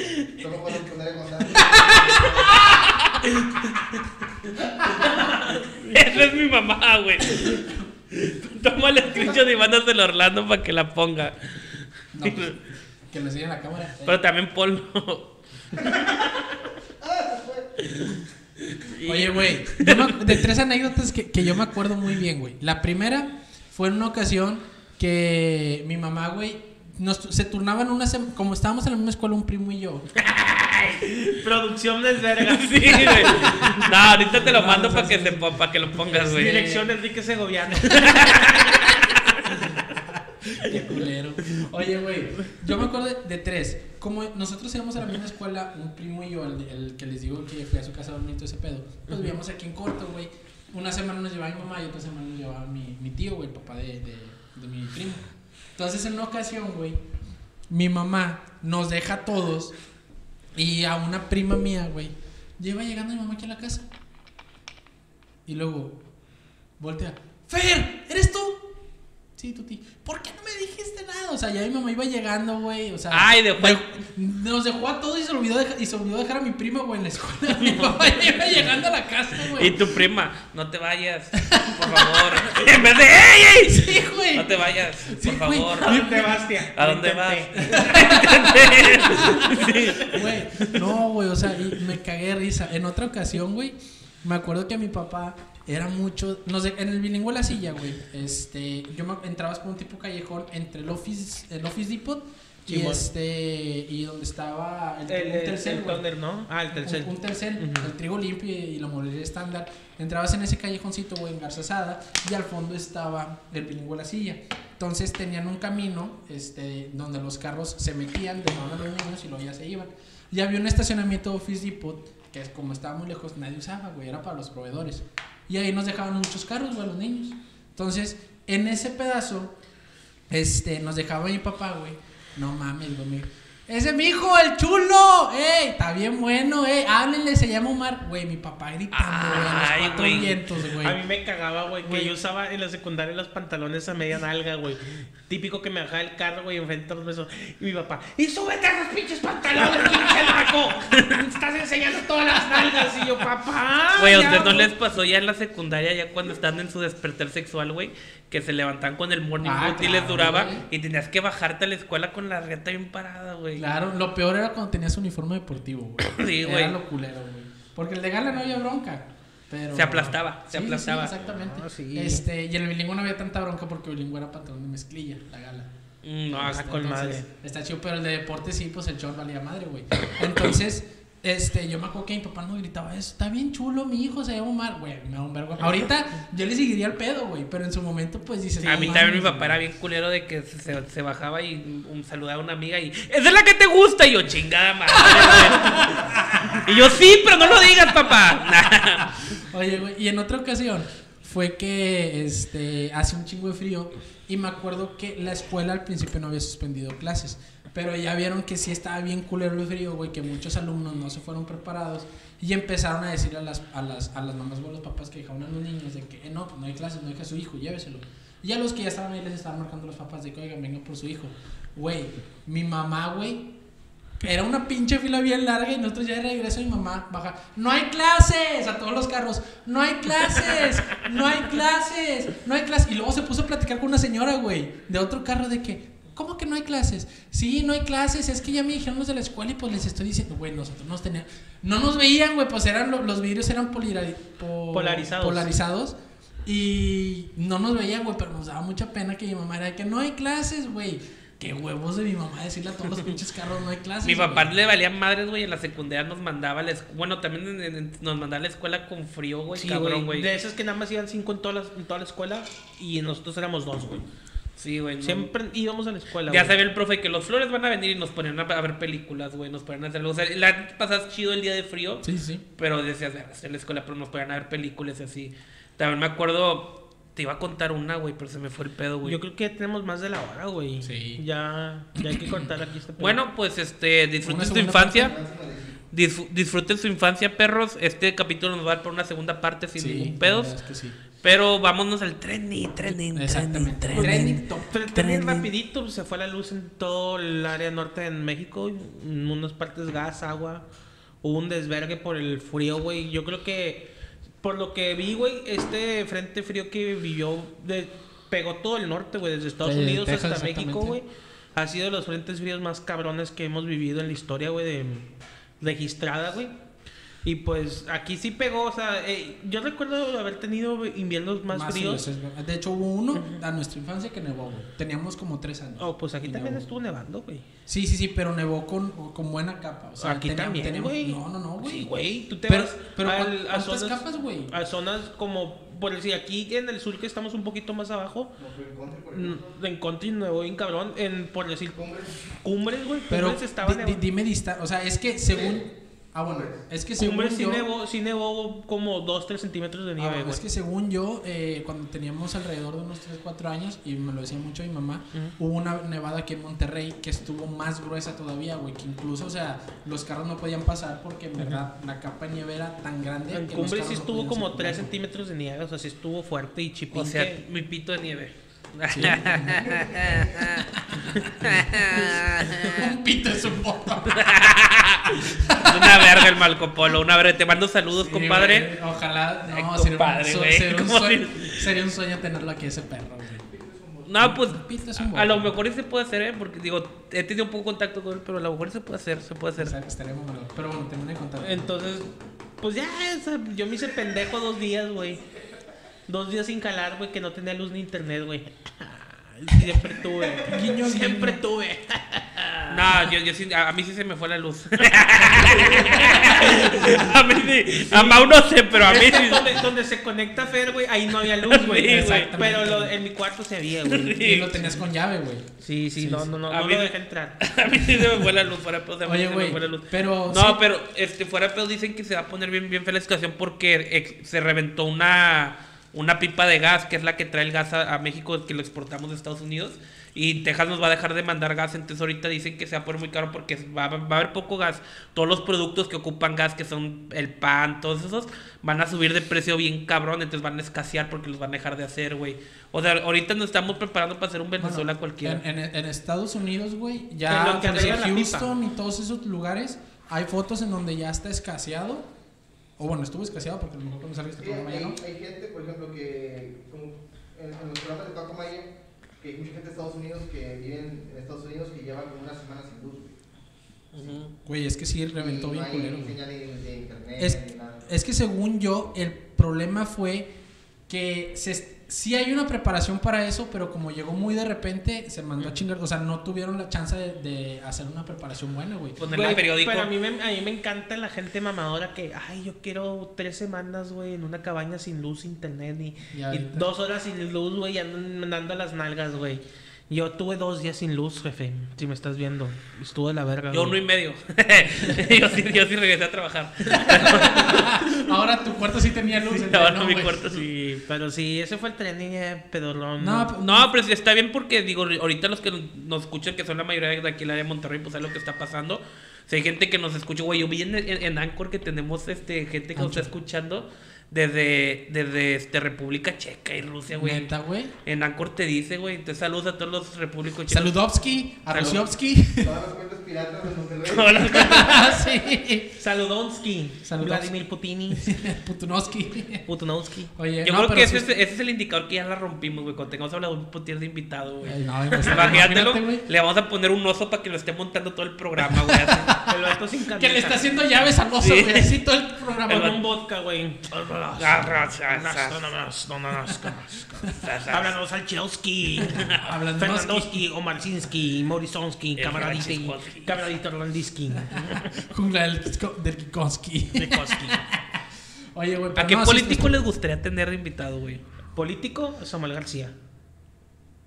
Speaker 4: Solo puedo poner con
Speaker 2: Esa es mi mamá, güey. Toma el screenshot y mándaselo a Orlando para que la ponga.
Speaker 1: No, pues, que lo siga en la cámara.
Speaker 2: Pero también ponlo. <laughs>
Speaker 1: Oye, güey, de tres anécdotas que, que yo me acuerdo muy bien, güey. La primera fue en una ocasión que mi mamá, güey, nos, se turnaban una sem- como estábamos en la misma escuela un primo y yo.
Speaker 3: Producción desverga. <laughs>
Speaker 2: Sí, güey. No, ahorita te lo mando para que, po- pa' que lo pongas, güey.
Speaker 3: Dirección Enrique Segoviano. <laughs>
Speaker 1: Qué culero. Oye, güey, yo me acuerdo de, de tres. Como nosotros íbamos a la misma escuela, un primo y yo, el, el que les digo que fui a su casa a dormir todo ese pedo, pues vivíamos aquí en corto, güey. Una semana nos llevaba mi mamá y otra semana nos llevaba mi, mi tío, güey, el papá de, de, de mi primo. Entonces, en una ocasión, güey, mi mamá nos deja a todos y a una prima mía, güey, lleva llegando mi mamá aquí a la casa. Y luego, voltea. ¡Fer! ¿Eres tú? Sí, Tuti. ¿Por qué no me dijiste nada? O sea, ya mi mamá iba llegando, güey. O sea,
Speaker 2: Ay, dejó-
Speaker 1: de- nos dejó a todos y se olvidó, deja- y se olvidó dejar a mi prima, güey, en la escuela. <laughs> Mi papá ya iba llegando a la casa, güey.
Speaker 2: Y tu prima, no te vayas, por favor. <laughs> en vez de, ¡ey, ey!
Speaker 1: Sí, güey.
Speaker 2: No te vayas, por favor.
Speaker 3: ¿A dónde vas, tía?
Speaker 2: ¿A dónde vas? <laughs>
Speaker 1: Güey, no, güey, o sea, y me cagué de risa. En otra ocasión, güey, me acuerdo que a mi papá era mucho, no sé, en el bilingüe la silla, güey. Este, yo me entrabas por un tipo callejón entre el Office, el Office Depot y este, y donde estaba el,
Speaker 3: El,
Speaker 1: un
Speaker 3: el,
Speaker 1: Telcel,
Speaker 3: el. Thunder, ¿no? Ah, el Telcel.
Speaker 1: Un, un Telcel,
Speaker 3: Ujú.
Speaker 1: el trigo limpio y, y la molería estándar. Entrabas en ese callejoncito, güey, en Garza Sada, y al fondo estaba el bilingüe La Silla. Entonces tenían un camino este, donde los carros se metían, dejaban a los niños y luego ya se iban. Y había un estacionamiento Office Depot que como estaba muy lejos, nadie usaba, güey, era para los proveedores. Y ahí nos dejaban muchos carros, güey, los niños. Entonces, en ese pedazo, este, nos dejaba mi papá, güey. No mames, güey. Ese es mi hijo, el chulo. ¡Ey! Está bien bueno, ¡ey! Háblenle, se llama Omar. Güey, mi papá gritando, güey, a los
Speaker 2: Ay,
Speaker 1: cuatro
Speaker 2: güey.
Speaker 1: vientos, güey.
Speaker 3: A mí me cagaba, güey, que yo usaba en la secundaria los pantalones a media nalga, güey. Típico que me bajaba el carro, güey, enfrente de los besos. Y mi papá, ¡y súbete a esos pinches pantalones, <laughs> pinche naco! Estás enseñando todas las nalgas. Y yo, papá.
Speaker 2: Güey, ¿a
Speaker 3: ya,
Speaker 2: ustedes no
Speaker 3: güey".
Speaker 2: les pasó ya en la secundaria, ya cuando están en su despertar sexual, güey? Que se levantan con el morning
Speaker 1: Ah,
Speaker 2: boot y les
Speaker 1: claro,
Speaker 2: duraba
Speaker 1: güey.
Speaker 2: y tenías que bajarte a la escuela con la reta bien parada, güey.
Speaker 1: Claro, lo peor era cuando tenías uniforme deportivo, güey. <laughs>
Speaker 2: Sí,
Speaker 1: Era
Speaker 2: güey.
Speaker 1: lo culero, güey. Porque el de gala no había bronca. Pero...
Speaker 2: Se aplastaba, se
Speaker 1: Sí,
Speaker 2: aplastaba.
Speaker 1: Sí, exactamente.
Speaker 3: Ah, sí.
Speaker 1: Este, y en el bilingüe no había tanta bronca porque el bilingüe era pantalón de mezclilla, la gala.
Speaker 2: Mm, No,
Speaker 1: Este,
Speaker 3: con
Speaker 1: entonces,
Speaker 3: madre.
Speaker 1: Está chido, pero el de deporte sí, pues el short valía madre, güey. Entonces, este, yo me acuerdo que mi papá no gritaba, eso está bien chulo, mi hijo se llama Omar, güey, me da un vergo. Ahorita yo le seguiría el pedo, güey, pero en su momento, pues dices,
Speaker 2: a
Speaker 1: "No
Speaker 2: mí también mi papá
Speaker 1: güey".
Speaker 2: era bien culero de que se, se bajaba y saludaba a una amiga y ¡Esa es la que te gusta! Y yo, chingada madre. Y yo, sí, pero no lo digas, papá. <laughs>
Speaker 1: Oye, güey, y en otra ocasión fue que este hace un chingo de frío y me acuerdo que la escuela al principio no había suspendido clases, pero ya vieron que sí estaba bien culero el frío, güey, que muchos alumnos no se fueron preparados y empezaron a decirle a las, a las, a las mamás o a los papás que dejaban a los niños de que, eh, no, pues no hay clases, no deja a su hijo, lléveselo. Y a los que ya estaban ahí les estaban marcando los papás de que, oigan, venga por su hijo. Güey, mi mamá, güey, era una pinche fila bien larga y nosotros ya de regreso mi mamá baja. No hay clases a todos los carros. No hay clases. No hay clases. No hay clases. Y luego se puso a platicar con una señora, güey, de otro carro de que, ¿cómo que no hay clases? Sí, no hay clases. Es que ya me dijeron los de la escuela y pues les estoy diciendo, güey, nosotros nos teníamos. No nos veían, güey, pues eran lo- los vidrios eran polira- po-
Speaker 3: Polarizados.
Speaker 1: polarizados. Y no nos veían, güey, pero nos daba mucha pena que mi mamá era de que no hay clases, güey. Qué huevos de mi mamá decirle a todos los pinches carros no hay clases.
Speaker 2: Mi papá
Speaker 1: güey.
Speaker 2: le valía madres, güey. En la secundaria nos mandaba a la escuela. Bueno, también en- en- nos mandaba a la escuela con frío, güey.
Speaker 3: Sí,
Speaker 2: cabrón,
Speaker 3: güey.
Speaker 2: güey.
Speaker 3: De esas que nada más iban cinco en toda la, en toda la escuela y nosotros éramos dos, güey.
Speaker 2: Sí, güey. no.
Speaker 3: Siempre íbamos a la escuela,
Speaker 2: Ya sabía el profe que los flores van a venir y nos ponían a, ver películas, güey. Nos ponían a hacer. O sea, la pasas chido el día de frío.
Speaker 1: Sí, sí.
Speaker 2: Pero decías, "Ah, estoy en la escuela, pero nos ponían a ver películas y así. También me acuerdo. Te iba a contar una, güey, pero se me fue el pedo, güey.
Speaker 3: Yo creo que ya tenemos más de la hora, güey.
Speaker 1: Sí.
Speaker 3: Ya, ya hay que cortar aquí este pedo.
Speaker 2: Bueno, pues este, disfruten
Speaker 1: segunda
Speaker 2: infancia. Disfr- disfruten su infancia, perros. Este capítulo nos va a dar por una segunda parte sin
Speaker 1: Sí,
Speaker 2: ningún pedos.
Speaker 1: es que sí.
Speaker 2: Pero vámonos al trending, trending,
Speaker 1: Exactamente.
Speaker 2: trending, trending.
Speaker 1: Trending top.
Speaker 3: También
Speaker 2: Trending.
Speaker 3: rapidito se fue la luz en todo el área norte de México, en unas partes gas, agua, hubo un desvergue por el frío, güey. Yo creo que por lo que vi, güey, este frente frío que vivió, de, pegó todo el norte, güey, desde Estados
Speaker 1: Sí,
Speaker 3: Unidos
Speaker 1: Texas,
Speaker 3: hasta México, güey. Ha sido de los frentes fríos más cabrones que hemos vivido en la historia, güey, de registrada, güey. Y pues aquí sí pegó, o sea, eh, yo recuerdo haber tenido inviernos más, fríos.
Speaker 1: sí, es verdad. De hecho, hubo uno a nuestra infancia que nevó, güey. Teníamos como tres años.
Speaker 3: Oh, pues aquí también
Speaker 1: nevó.
Speaker 3: estuvo nevando, güey.
Speaker 1: Sí, sí, sí, pero nevó con, con buena capa. O sea,
Speaker 3: aquí
Speaker 1: tenía-
Speaker 3: también, güey.
Speaker 1: No, no, no, güey.
Speaker 3: Sí, güey. Tú te
Speaker 1: Pero-
Speaker 3: vas
Speaker 1: pero
Speaker 3: al-
Speaker 1: ¿cuán-
Speaker 3: a zonas,
Speaker 1: capas, güey?
Speaker 3: A zonas como, por decir, aquí en el sur que estamos un poquito más abajo,
Speaker 4: ejemplo.
Speaker 3: en Country nuevo bien cabrón, en, por decir,
Speaker 4: Cumbres.
Speaker 3: Cumbres, güey,
Speaker 1: Pero
Speaker 3: Cumbres estaba
Speaker 1: di- dime distancia. O sea, es que según. Ah, bueno, es que según
Speaker 3: sí
Speaker 1: yo.
Speaker 3: nevó, sí nevó como 2-3 centímetros de
Speaker 1: Ah,
Speaker 3: nieve,
Speaker 1: bueno,
Speaker 3: güey.
Speaker 1: es que según yo, eh, cuando teníamos alrededor de unos 3, 4 años, y me lo decía mucho mi mamá, hubo una nevada aquí en Monterrey que estuvo más gruesa todavía, güey, que incluso, o sea, los carros no podían pasar porque en verdad la capa de nieve era tan grande
Speaker 3: En
Speaker 1: que carros
Speaker 3: sí estuvo como
Speaker 1: circular,
Speaker 3: 3
Speaker 1: güey.
Speaker 3: centímetros de nieve, o sea, sí estuvo fuerte y chipín.
Speaker 2: O sea,
Speaker 3: que-
Speaker 2: mi pito de nieve. <laughs> <laughs>
Speaker 1: Un pito es un botón.
Speaker 2: Una verga el Marco Polo, una verga. Te mando saludos,
Speaker 1: Sí,
Speaker 2: compadre.
Speaker 1: güey, Ojalá,
Speaker 2: Ay,
Speaker 1: no, sería, un
Speaker 2: güey,
Speaker 1: sería un
Speaker 2: ¿cómo
Speaker 1: sueño, sería un sueño tenerlo aquí ese perro, güey.
Speaker 2: No, pues
Speaker 1: Pito es un
Speaker 2: a, a lo mejor se puede hacer, ¿eh? Porque digo, he tenido un poco de contacto con él, pero a lo mejor se puede hacer, se puede
Speaker 1: O
Speaker 2: hacer.
Speaker 1: sea, que estaría muy malo. Pero bueno, termina de contar.
Speaker 3: Entonces, pues ya, o sea, yo me hice pendejo dos días, güey. Dos días sin calar, güey, que no tenía luz ni internet, güey. Siempre tuve.
Speaker 1: Guiño,
Speaker 3: Siempre
Speaker 1: guiño.
Speaker 3: tuve. <laughs>
Speaker 2: No, yo, yo sí, a, a mí sí se me fue la luz. <laughs> a mí sí, a Mau no sé, pero a mí sí.
Speaker 3: donde, donde se conecta Fer, güey, ahí no había luz, güey.
Speaker 2: Sí.
Speaker 3: Pero lo- en mi cuarto se había, güey.
Speaker 1: Y lo tenías con llave, güey.
Speaker 3: Sí, sí,
Speaker 1: Sí,
Speaker 3: no, no, no,
Speaker 2: A
Speaker 3: no
Speaker 2: mí-
Speaker 3: lo dejé entrar. <laughs>
Speaker 2: A mí sí se me fue la luz, fuera pedo,
Speaker 1: Oye,
Speaker 2: se me
Speaker 1: güey,
Speaker 2: fue la luz.
Speaker 1: pero
Speaker 2: No,
Speaker 1: sí-
Speaker 2: pero este, fuera de pedo dicen que se va a poner bien, bien fea la situación porque ex- se reventó una, una pipa de gas, que es la que trae el gas a, a México, que lo exportamos de Estados Unidos. Y Texas nos va a dejar de mandar gas, entonces ahorita dicen que se va a poner muy caro porque va, va a haber poco gas. Todos los productos que ocupan gas, que son el pan, todos esos, van a subir de precio bien cabrón, entonces van a escasear porque los van a dejar de hacer, güey. O sea, ahorita nos estamos preparando para hacer un Venezuela
Speaker 1: Bueno,
Speaker 2: cualquiera.
Speaker 1: En, en- en Estados Unidos, güey, ya
Speaker 3: que
Speaker 1: Houston y todos esos lugares, hay fotos en donde ya está escaseado. O bueno, estuvo escaseado porque a lo mejor cuando salga este
Speaker 4: Sí, hay,
Speaker 1: programa ya no.
Speaker 4: hay gente, por ejemplo, que como en, en los programas de Paco Maya, que hay mucha gente de Estados Unidos que viven en Estados Unidos que llevan como una semana sin luz. güey.
Speaker 1: Güey, es que sí reventó
Speaker 4: Y
Speaker 1: bien
Speaker 4: no
Speaker 1: culero,
Speaker 4: hay señal de, de internet
Speaker 1: Es,
Speaker 4: ni nada.
Speaker 1: es que según yo, el problema fue que se, sí hay una preparación para eso, pero como llegó muy de repente, se mandó a chingar. O sea, no tuvieron la chance de, de hacer una preparación buena, güey.
Speaker 2: Ponerle el periódico.
Speaker 3: Pero a mí, me, a mí me encanta la gente mamadora que, ay, yo quiero tres semanas, güey, en una cabaña sin luz, internet y,
Speaker 1: Y
Speaker 3: dos horas sin luz, güey, y andan andando a las nalgas, güey. Yo tuve dos días sin luz, jefe, si me estás viendo. Estuvo de la verga.
Speaker 2: Yo uno y medio. <laughs> yo, sí, yo sí regresé a trabajar. <laughs>
Speaker 1: Ahora tu cuarto sí tenía luz.
Speaker 2: Sí, ahora
Speaker 1: No,
Speaker 2: mi
Speaker 1: güey.
Speaker 2: cuarto sí.
Speaker 3: Pero sí, ese fue el trending eh, pedorrón.
Speaker 1: No,
Speaker 3: No,
Speaker 1: pero-
Speaker 2: No, pero sí está bien porque, digo, ahorita los que nos escuchan, que son la mayoría de aquí en la de Monterrey, pues saben lo que está pasando. Si hay gente que nos escucha, güey, yo vi en, en, en Anchor que tenemos este gente que nos está escuchando desde, desde este, República Checa y Rusia, güey.
Speaker 1: Neta, güey.
Speaker 2: En Anchor te dice, güey, entonces saludos a todos los repúblicos checos.
Speaker 1: Saludovsky, a
Speaker 2: Salud.
Speaker 1: Rosiovsky.
Speaker 4: Todas las cuentas piratas de Monterrey. <laughs>
Speaker 1: Sí.
Speaker 3: Saludonsky. Vladimir Putin, <laughs>
Speaker 1: Putunovsky.
Speaker 3: Putunowski.
Speaker 1: Oye,
Speaker 2: Yo
Speaker 1: no,
Speaker 2: creo que
Speaker 1: sí
Speaker 2: ese, es- ese es el indicador que ya la rompimos, güey, cuando tengamos a un putier de invitado, güey.
Speaker 1: No, imagínate,
Speaker 2: Imagínatelo, le vamos a poner un oso para que lo esté montando todo el programa, güey. así. <laughs>
Speaker 3: El vato sin
Speaker 1: Que le está haciendo llaves al oso,
Speaker 2: Sí.
Speaker 1: güey. Así todo el programa.
Speaker 3: Con un vodka, güey. Al Chelsky.
Speaker 1: Hablando
Speaker 3: Fernandowski, Omarzinski, Camaradito,
Speaker 2: Franciscowski.
Speaker 3: Camaradito Orlandisky, <laughs>
Speaker 1: Jungla del, Kiko- del Kikowski.
Speaker 3: Rikoski. <laughs>
Speaker 1: Oye, güey.
Speaker 2: ¿A qué político les gustaría tener de invitado, güey?
Speaker 3: Político, Samuel García.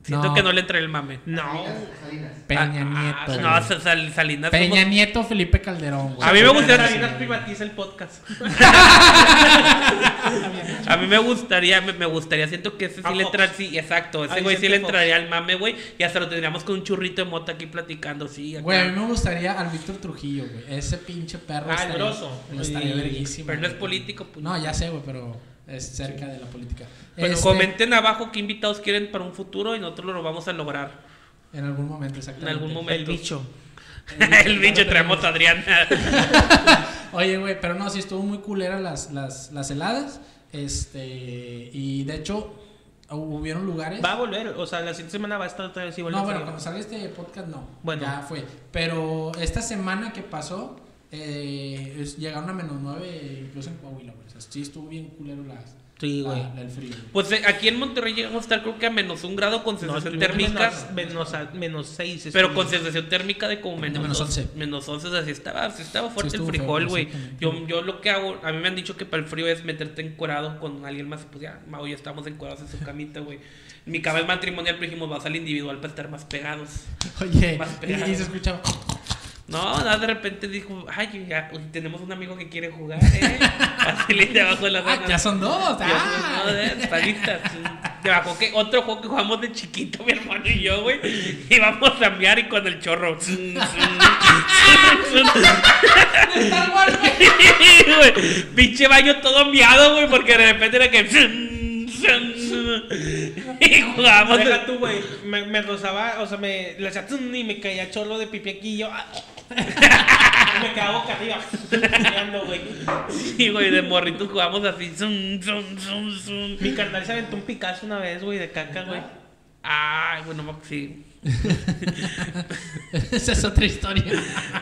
Speaker 2: Siento
Speaker 1: No.
Speaker 2: que no le entra el mame.
Speaker 3: No.
Speaker 4: Salinas.
Speaker 1: Peña
Speaker 2: Ah,
Speaker 1: Nieto.
Speaker 2: no, Sal- Salinas.
Speaker 1: Peña
Speaker 2: somos-
Speaker 1: Nieto, Felipe Calderón, güey.
Speaker 2: A mí me gustaría-
Speaker 3: Salinas privatiza el podcast. <laughs>
Speaker 2: A mí me gustaría, me, me gustaría, siento que ese sí
Speaker 3: A
Speaker 2: le entra, sí, exacto, ese güey sí le entraría al mame, güey, y hasta lo tendríamos con un churrito de mota aquí platicando, sí, acá.
Speaker 1: Güey, a mí me gustaría al Víctor Trujillo, güey. Ese pinche perro.
Speaker 3: Ah, el
Speaker 1: estaría-
Speaker 3: grosso.
Speaker 1: Verguísimo.
Speaker 2: Pero no es político, pues.
Speaker 1: No, ya sé, güey, pero es cerca de la política.
Speaker 2: Bueno,
Speaker 1: Este,
Speaker 2: comenten abajo qué invitados quieren para un futuro y nosotros lo vamos a lograr
Speaker 1: En algún momento,
Speaker 2: en
Speaker 1: exactamente.
Speaker 2: algún
Speaker 3: El
Speaker 2: momento.
Speaker 3: bicho. <laughs>
Speaker 2: el bicho traemos a Adrián. <laughs>
Speaker 1: Oye, güey, pero no, sí estuvo muy culera las, las, las heladas. Este, y de hecho, hubieron lugares.
Speaker 3: Va a volver, o sea, la siguiente semana va a estar otra vez igual. de
Speaker 1: No, bueno, cuando salga este podcast no.
Speaker 3: Bueno.
Speaker 1: Ya fue. Pero esta semana que pasó, eh, es- llegaron a menos 9 incluso en Coahuila, güey. O sea, sí estuvo bien culero las,
Speaker 3: Sí, güey.
Speaker 1: la- la- el frío.
Speaker 2: Pues eh, aquí en Monterrey llegamos a estar creo que a menos un grado con sensación térmica.
Speaker 3: menos, menos, menos 6.
Speaker 2: Pero con sensación térmica de como menos,
Speaker 1: menos
Speaker 2: dos-
Speaker 1: 11.
Speaker 2: Menos 11, o sea, sí estaba, sí estaba fuerte el
Speaker 1: feo,
Speaker 2: frijol, güey. Yo, yo lo que hago, a mí me han dicho que para el frío es meterte encuerado con alguien más. Pues ya, Mau, ya estamos encuerados en su camita, güey. Mi cama es matrimonial, pero dijimos, vas al individual para estar más pegados. <laughs>
Speaker 1: Oye,
Speaker 2: Más
Speaker 1: y,
Speaker 2: pegado.
Speaker 1: y se escuchaba.
Speaker 2: No, nada, de repente dijo, ay, ya, tenemos un amigo que quiere jugar, ¿eh? <laughs> Así le debajo de la
Speaker 1: Ah, ya son dos.
Speaker 2: Ya,
Speaker 1: Ah.
Speaker 2: no, de- está lista. Debajo que otro juego que jugamos de chiquito, mi hermano y yo, güey. Íbamos a mear y con el chorro. <laughs> Pinche baño todo miado, güey, porque de repente era que. Y jugábamos.
Speaker 3: Deja tú, güey. Me, me rozaba, o sea, me le hacía y me caía chorro de pipi aquí y yo. Ah. <laughs> me quedaba boca arriba. güey.
Speaker 2: Sí, güey, de morritos jugamos así. zum, zum, zum, zum.
Speaker 3: Mi carnal se aventó un Picasso una vez, güey, de caca, güey.
Speaker 2: Ay, bueno, no, sí. <laughs>
Speaker 1: Esa es otra historia.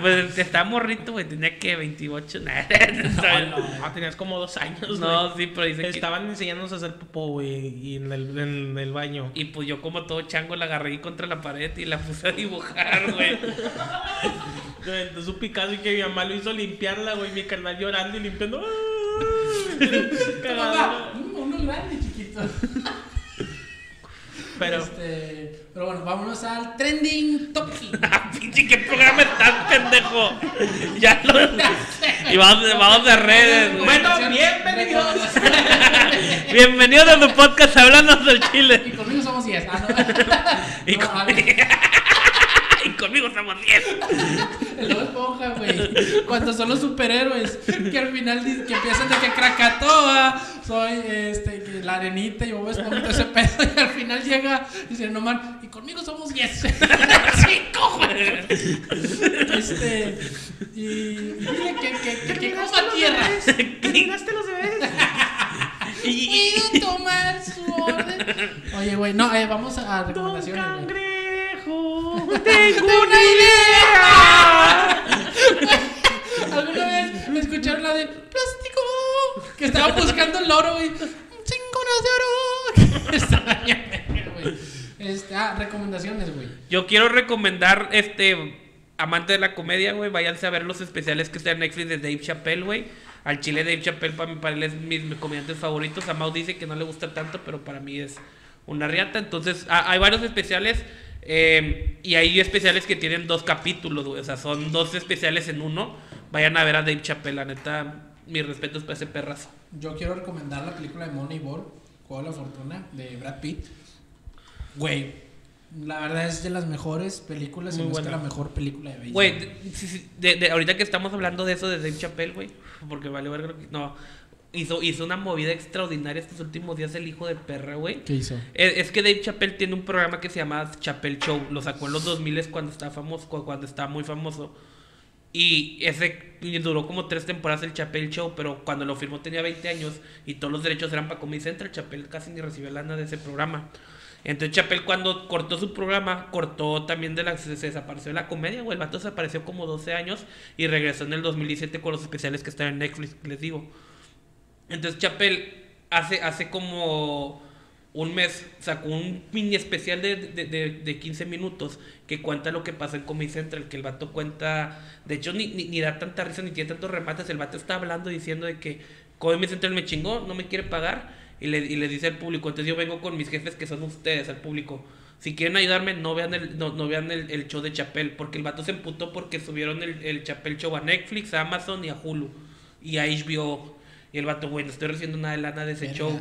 Speaker 2: Pues estaba morrito, güey, tenía que 28. nah, <laughs>
Speaker 3: Ah, tenías como dos años,
Speaker 2: No, sí, pero dice que.
Speaker 3: Estaban enseñándonos a hacer popó, güey, y en el, en el baño.
Speaker 2: Y pues yo como todo chango la agarré contra la pared y la puse a dibujar, güey.
Speaker 3: Aventó su Picasso y que mi mamá lo hizo limpiarla, güey. Mi carnal llorando y limpiando. <laughs> ¡Ah!
Speaker 1: Mamá, uno grande, chiquito.
Speaker 3: Pero,
Speaker 1: Este, pero bueno, vámonos al trending topic. <laughs>
Speaker 2: Ah, Pinche, ¿qué programa estás, pendejo? Ya lo. Y vamos, vamos a redes.
Speaker 3: Bueno, bienvenidos. <laughs>
Speaker 2: Bienvenidos a tu podcast hablando del
Speaker 1: Y
Speaker 2: chile.
Speaker 1: conmigo somos 10. Ah, no. <laughs>
Speaker 2: Y,
Speaker 1: No,
Speaker 2: con-
Speaker 1: a ver,
Speaker 2: y conmigo somos 10.
Speaker 1: el Bob Esponja, güey. Cuando son los superhéroes. Que al final que empiezan de que Krakatoa, soy este, que la arenita y Bob Esponja, todo ese pedo. Y al final llega y dice, no man, y conmigo somos 10.
Speaker 2: Cinco, güey.
Speaker 1: Este, y, y dile que, que, que, que coma tierra. <laughs>
Speaker 3: ¿Terminaste los deberes?
Speaker 1: Puedo tomar su orden. Oye, güey, no, eh, vamos a
Speaker 3: Don
Speaker 1: recomendaciones. güey. ¡Tengo una idea! ¿Alguna vez me escucharon la de plástico? Que estaban buscando el oro, güey. Cinco de oro. Estaba. Este, ah, recomendaciones, güey.
Speaker 2: Yo quiero recomendar, este, amante de la comedia, güey, váyanse a ver los especiales que están en Netflix de Dave Chappelle, güey. Al chile Dave Chappelle para mí, para él es mis, mis comediantes favoritos. A Mau dice que no le gusta tanto, pero para mí es una riata. Entonces, ha- hay varios especiales eh, y hay especiales que tienen dos capítulos, güey. O sea, son dos especiales en uno. Vayan a ver a Dave Chappelle, la neta, mis respetos para ese perrazo.
Speaker 1: Yo quiero recomendar la película de Moneyball, Juego de la Fortuna, de Brad Pitt. Güey, la verdad es de las mejores películas, y
Speaker 3: Muy
Speaker 1: no es que la mejor película de béisbol.
Speaker 2: Güey, de, de- de- ahorita que estamos hablando de eso de Dave Chappelle, güey, porque vale verga No, hizo, hizo una movida extraordinaria estos últimos días el hijo de perra, güey.
Speaker 1: ¿Qué hizo?
Speaker 2: Es, es que Dave Chappelle tiene un programa que se llama Chappelle Show. Lo sacó en los 2000 cuando estaba famoso, cu- cuando estaba muy famoso. Y ese duró como tres temporadas el Chappelle Show, pero cuando lo firmó tenía 20 años y todos los derechos eran para Comedy Central. Chappelle casi ni recibió lana de ese programa. Entonces Chappelle cuando cortó su programa, cortó también de la... Se, se desapareció de la comedia, güey. El vato desapareció como 12 años y regresó en el 2017 con los especiales que están en Netflix, les digo. Entonces Chappelle hace, hace como un mes sacó un mini especial de, de, de, de 15 minutos que cuenta lo que pasó en Comedy Central, que el vato cuenta, de hecho ni, ni, da tanta risa ni tiene tantos remates, el vato está hablando diciendo de que Comedy Central me chingó, no me quiere pagar y le, y le dice al público, entonces yo vengo con mis jefes que son ustedes, al público. Si quieren ayudarme, no vean el, no, no vean el, show de Chappelle, porque el vato se emputó porque subieron el, el Chappelle Show a Netflix, a Amazon y a Hulu y a HBO. Y el vato, güey, no estoy recibiendo nada de lana de ese show.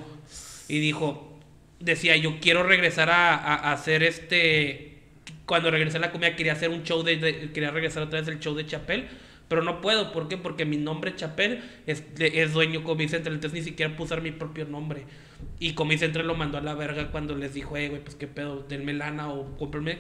Speaker 2: Y dijo, decía, yo quiero regresar a, a- a hacer este... Cuando regresé a la comedia quería hacer un show de, de- Quería regresar otra vez el show de Chappelle. Pero no puedo, ¿por qué? Porque mi nombre Chappelle es, es dueño Comedy Central, entonces ni siquiera usar mi propio nombre. Y Comedy Central lo mandó a la verga cuando les dijo, eh, güey, pues qué pedo, denme lana o cómprenme.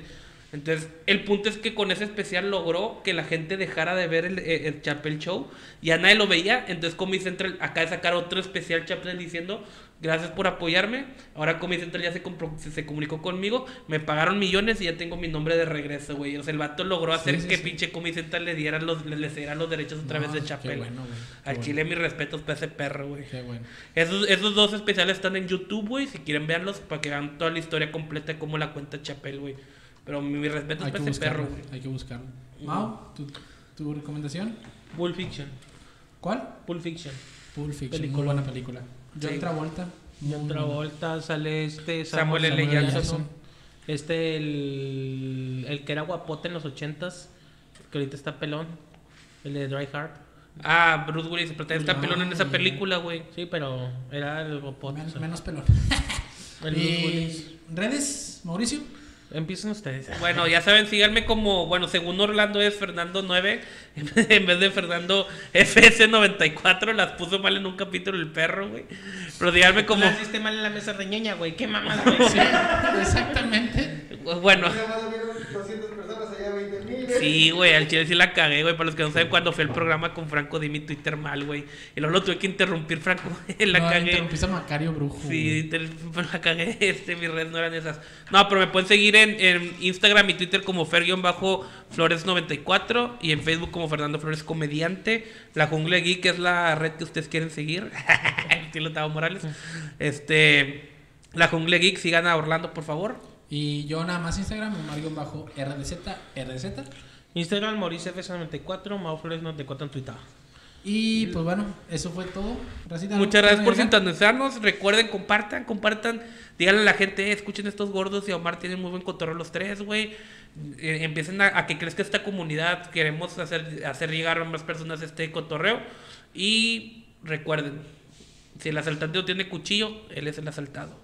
Speaker 2: Entonces, el punto es que con ese especial logró que la gente dejara de ver el, el, el Chapel Show. Ya nadie lo veía. Entonces, Comedy Central acaba de sacar otro especial Chapel diciendo: Gracias por apoyarme. Ahora Comedy Central ya se, compro- se, se comunicó conmigo. Me pagaron millones y ya tengo mi nombre de regreso, güey. O sea, el vato logró hacer
Speaker 1: sí,
Speaker 2: que
Speaker 1: sí.
Speaker 2: pinche Comedy Central le diera los, le, le cediera los derechos otra vez
Speaker 1: No,
Speaker 2: de
Speaker 1: qué
Speaker 2: Chapel.
Speaker 1: bueno,
Speaker 2: Al
Speaker 1: bueno.
Speaker 2: chile, mis respetos para ese perro, güey.
Speaker 1: Bueno.
Speaker 2: Esos, esos dos especiales están en YouTube, güey. Si quieren verlos, para que vean toda la historia completa de cómo la cuenta Chapel, güey. Pero mi, mi respeto
Speaker 1: Hay
Speaker 2: es para ese perro, güey.
Speaker 1: Hay que buscarlo. Mau, ¿tu, tu recomendación?
Speaker 3: Pulp Fiction.
Speaker 1: ¿Cuál?
Speaker 3: Pulp Fiction.
Speaker 1: Pulp Fiction.
Speaker 3: Película.
Speaker 1: Muy buena película. John
Speaker 2: Sí.
Speaker 1: Travolta.
Speaker 3: John Travolta sale este
Speaker 2: Samuel L.
Speaker 1: Samuel L.
Speaker 2: Jackson.
Speaker 3: Este el, el que era guapote en los ochentas, que ahorita está pelón, el de Dry Heart.
Speaker 2: Ah, Bruce Willis, pero está
Speaker 1: Ah,
Speaker 2: pelón en esa película, güey.
Speaker 3: Sí, pero era el guapote.
Speaker 1: Men-
Speaker 3: o sea,
Speaker 1: menos pelón.
Speaker 3: el Bruce
Speaker 1: y
Speaker 3: Willis.
Speaker 1: redes, Mauricio.
Speaker 3: Empiecen ustedes. <laughs>
Speaker 2: Bueno, ya saben, síganme como, bueno, según Orlando es Fernando 9, <laughs> en vez de Fernando FS94, las puso mal en un capítulo el perro, güey. Pero díganme como,
Speaker 3: Como hiciste mal en la mesa reñoña, güey. ¿Qué mamás, <laughs> güey?
Speaker 1: Sí, exactamente.
Speaker 2: Bueno,
Speaker 4: Nada más lo vieron 200 personas, allá 20 mil.
Speaker 2: Sí, güey, al chile sí la cagué, güey. Para los que no saben, cuando fue el programa con Franco di mi Twitter mal, güey. Y luego lo tuve que interrumpir, Franco. <laughs> la
Speaker 1: no,
Speaker 2: cagué.
Speaker 1: interrumpiste a Macario Brujo.
Speaker 2: Sí, <laughs> la cagué. Este, mis redes no eran esas. No, pero me pueden seguir en, en Instagram y Twitter como Fer-Flores94 y en Facebook como Fernando Flores Comediante. La Jungla Geek es la red que ustedes quieren seguir. <laughs> Estilo Tavo Morales. Este. La Jungla Geek, sigan a Orlando, por favor.
Speaker 1: Y yo nada más Instagram, bajo RDZ.
Speaker 3: Instagram, Mauricio FS94, Mau Flores 94 en Twitter.
Speaker 1: Y pues bueno, eso fue todo. Racita,
Speaker 2: Muchas gracias por sintonizarnos. Recuerden, compartan, compartan. Díganle a la gente, "Eh, escuchen estos gordos y Omar tienen muy buen cotorreo los tres, güey. Eh, empiecen a, a que crezca esta comunidad. Queremos hacer, hacer llegar a más personas este cotorreo. Y recuerden, si el asaltante no tiene cuchillo, él es el asaltado.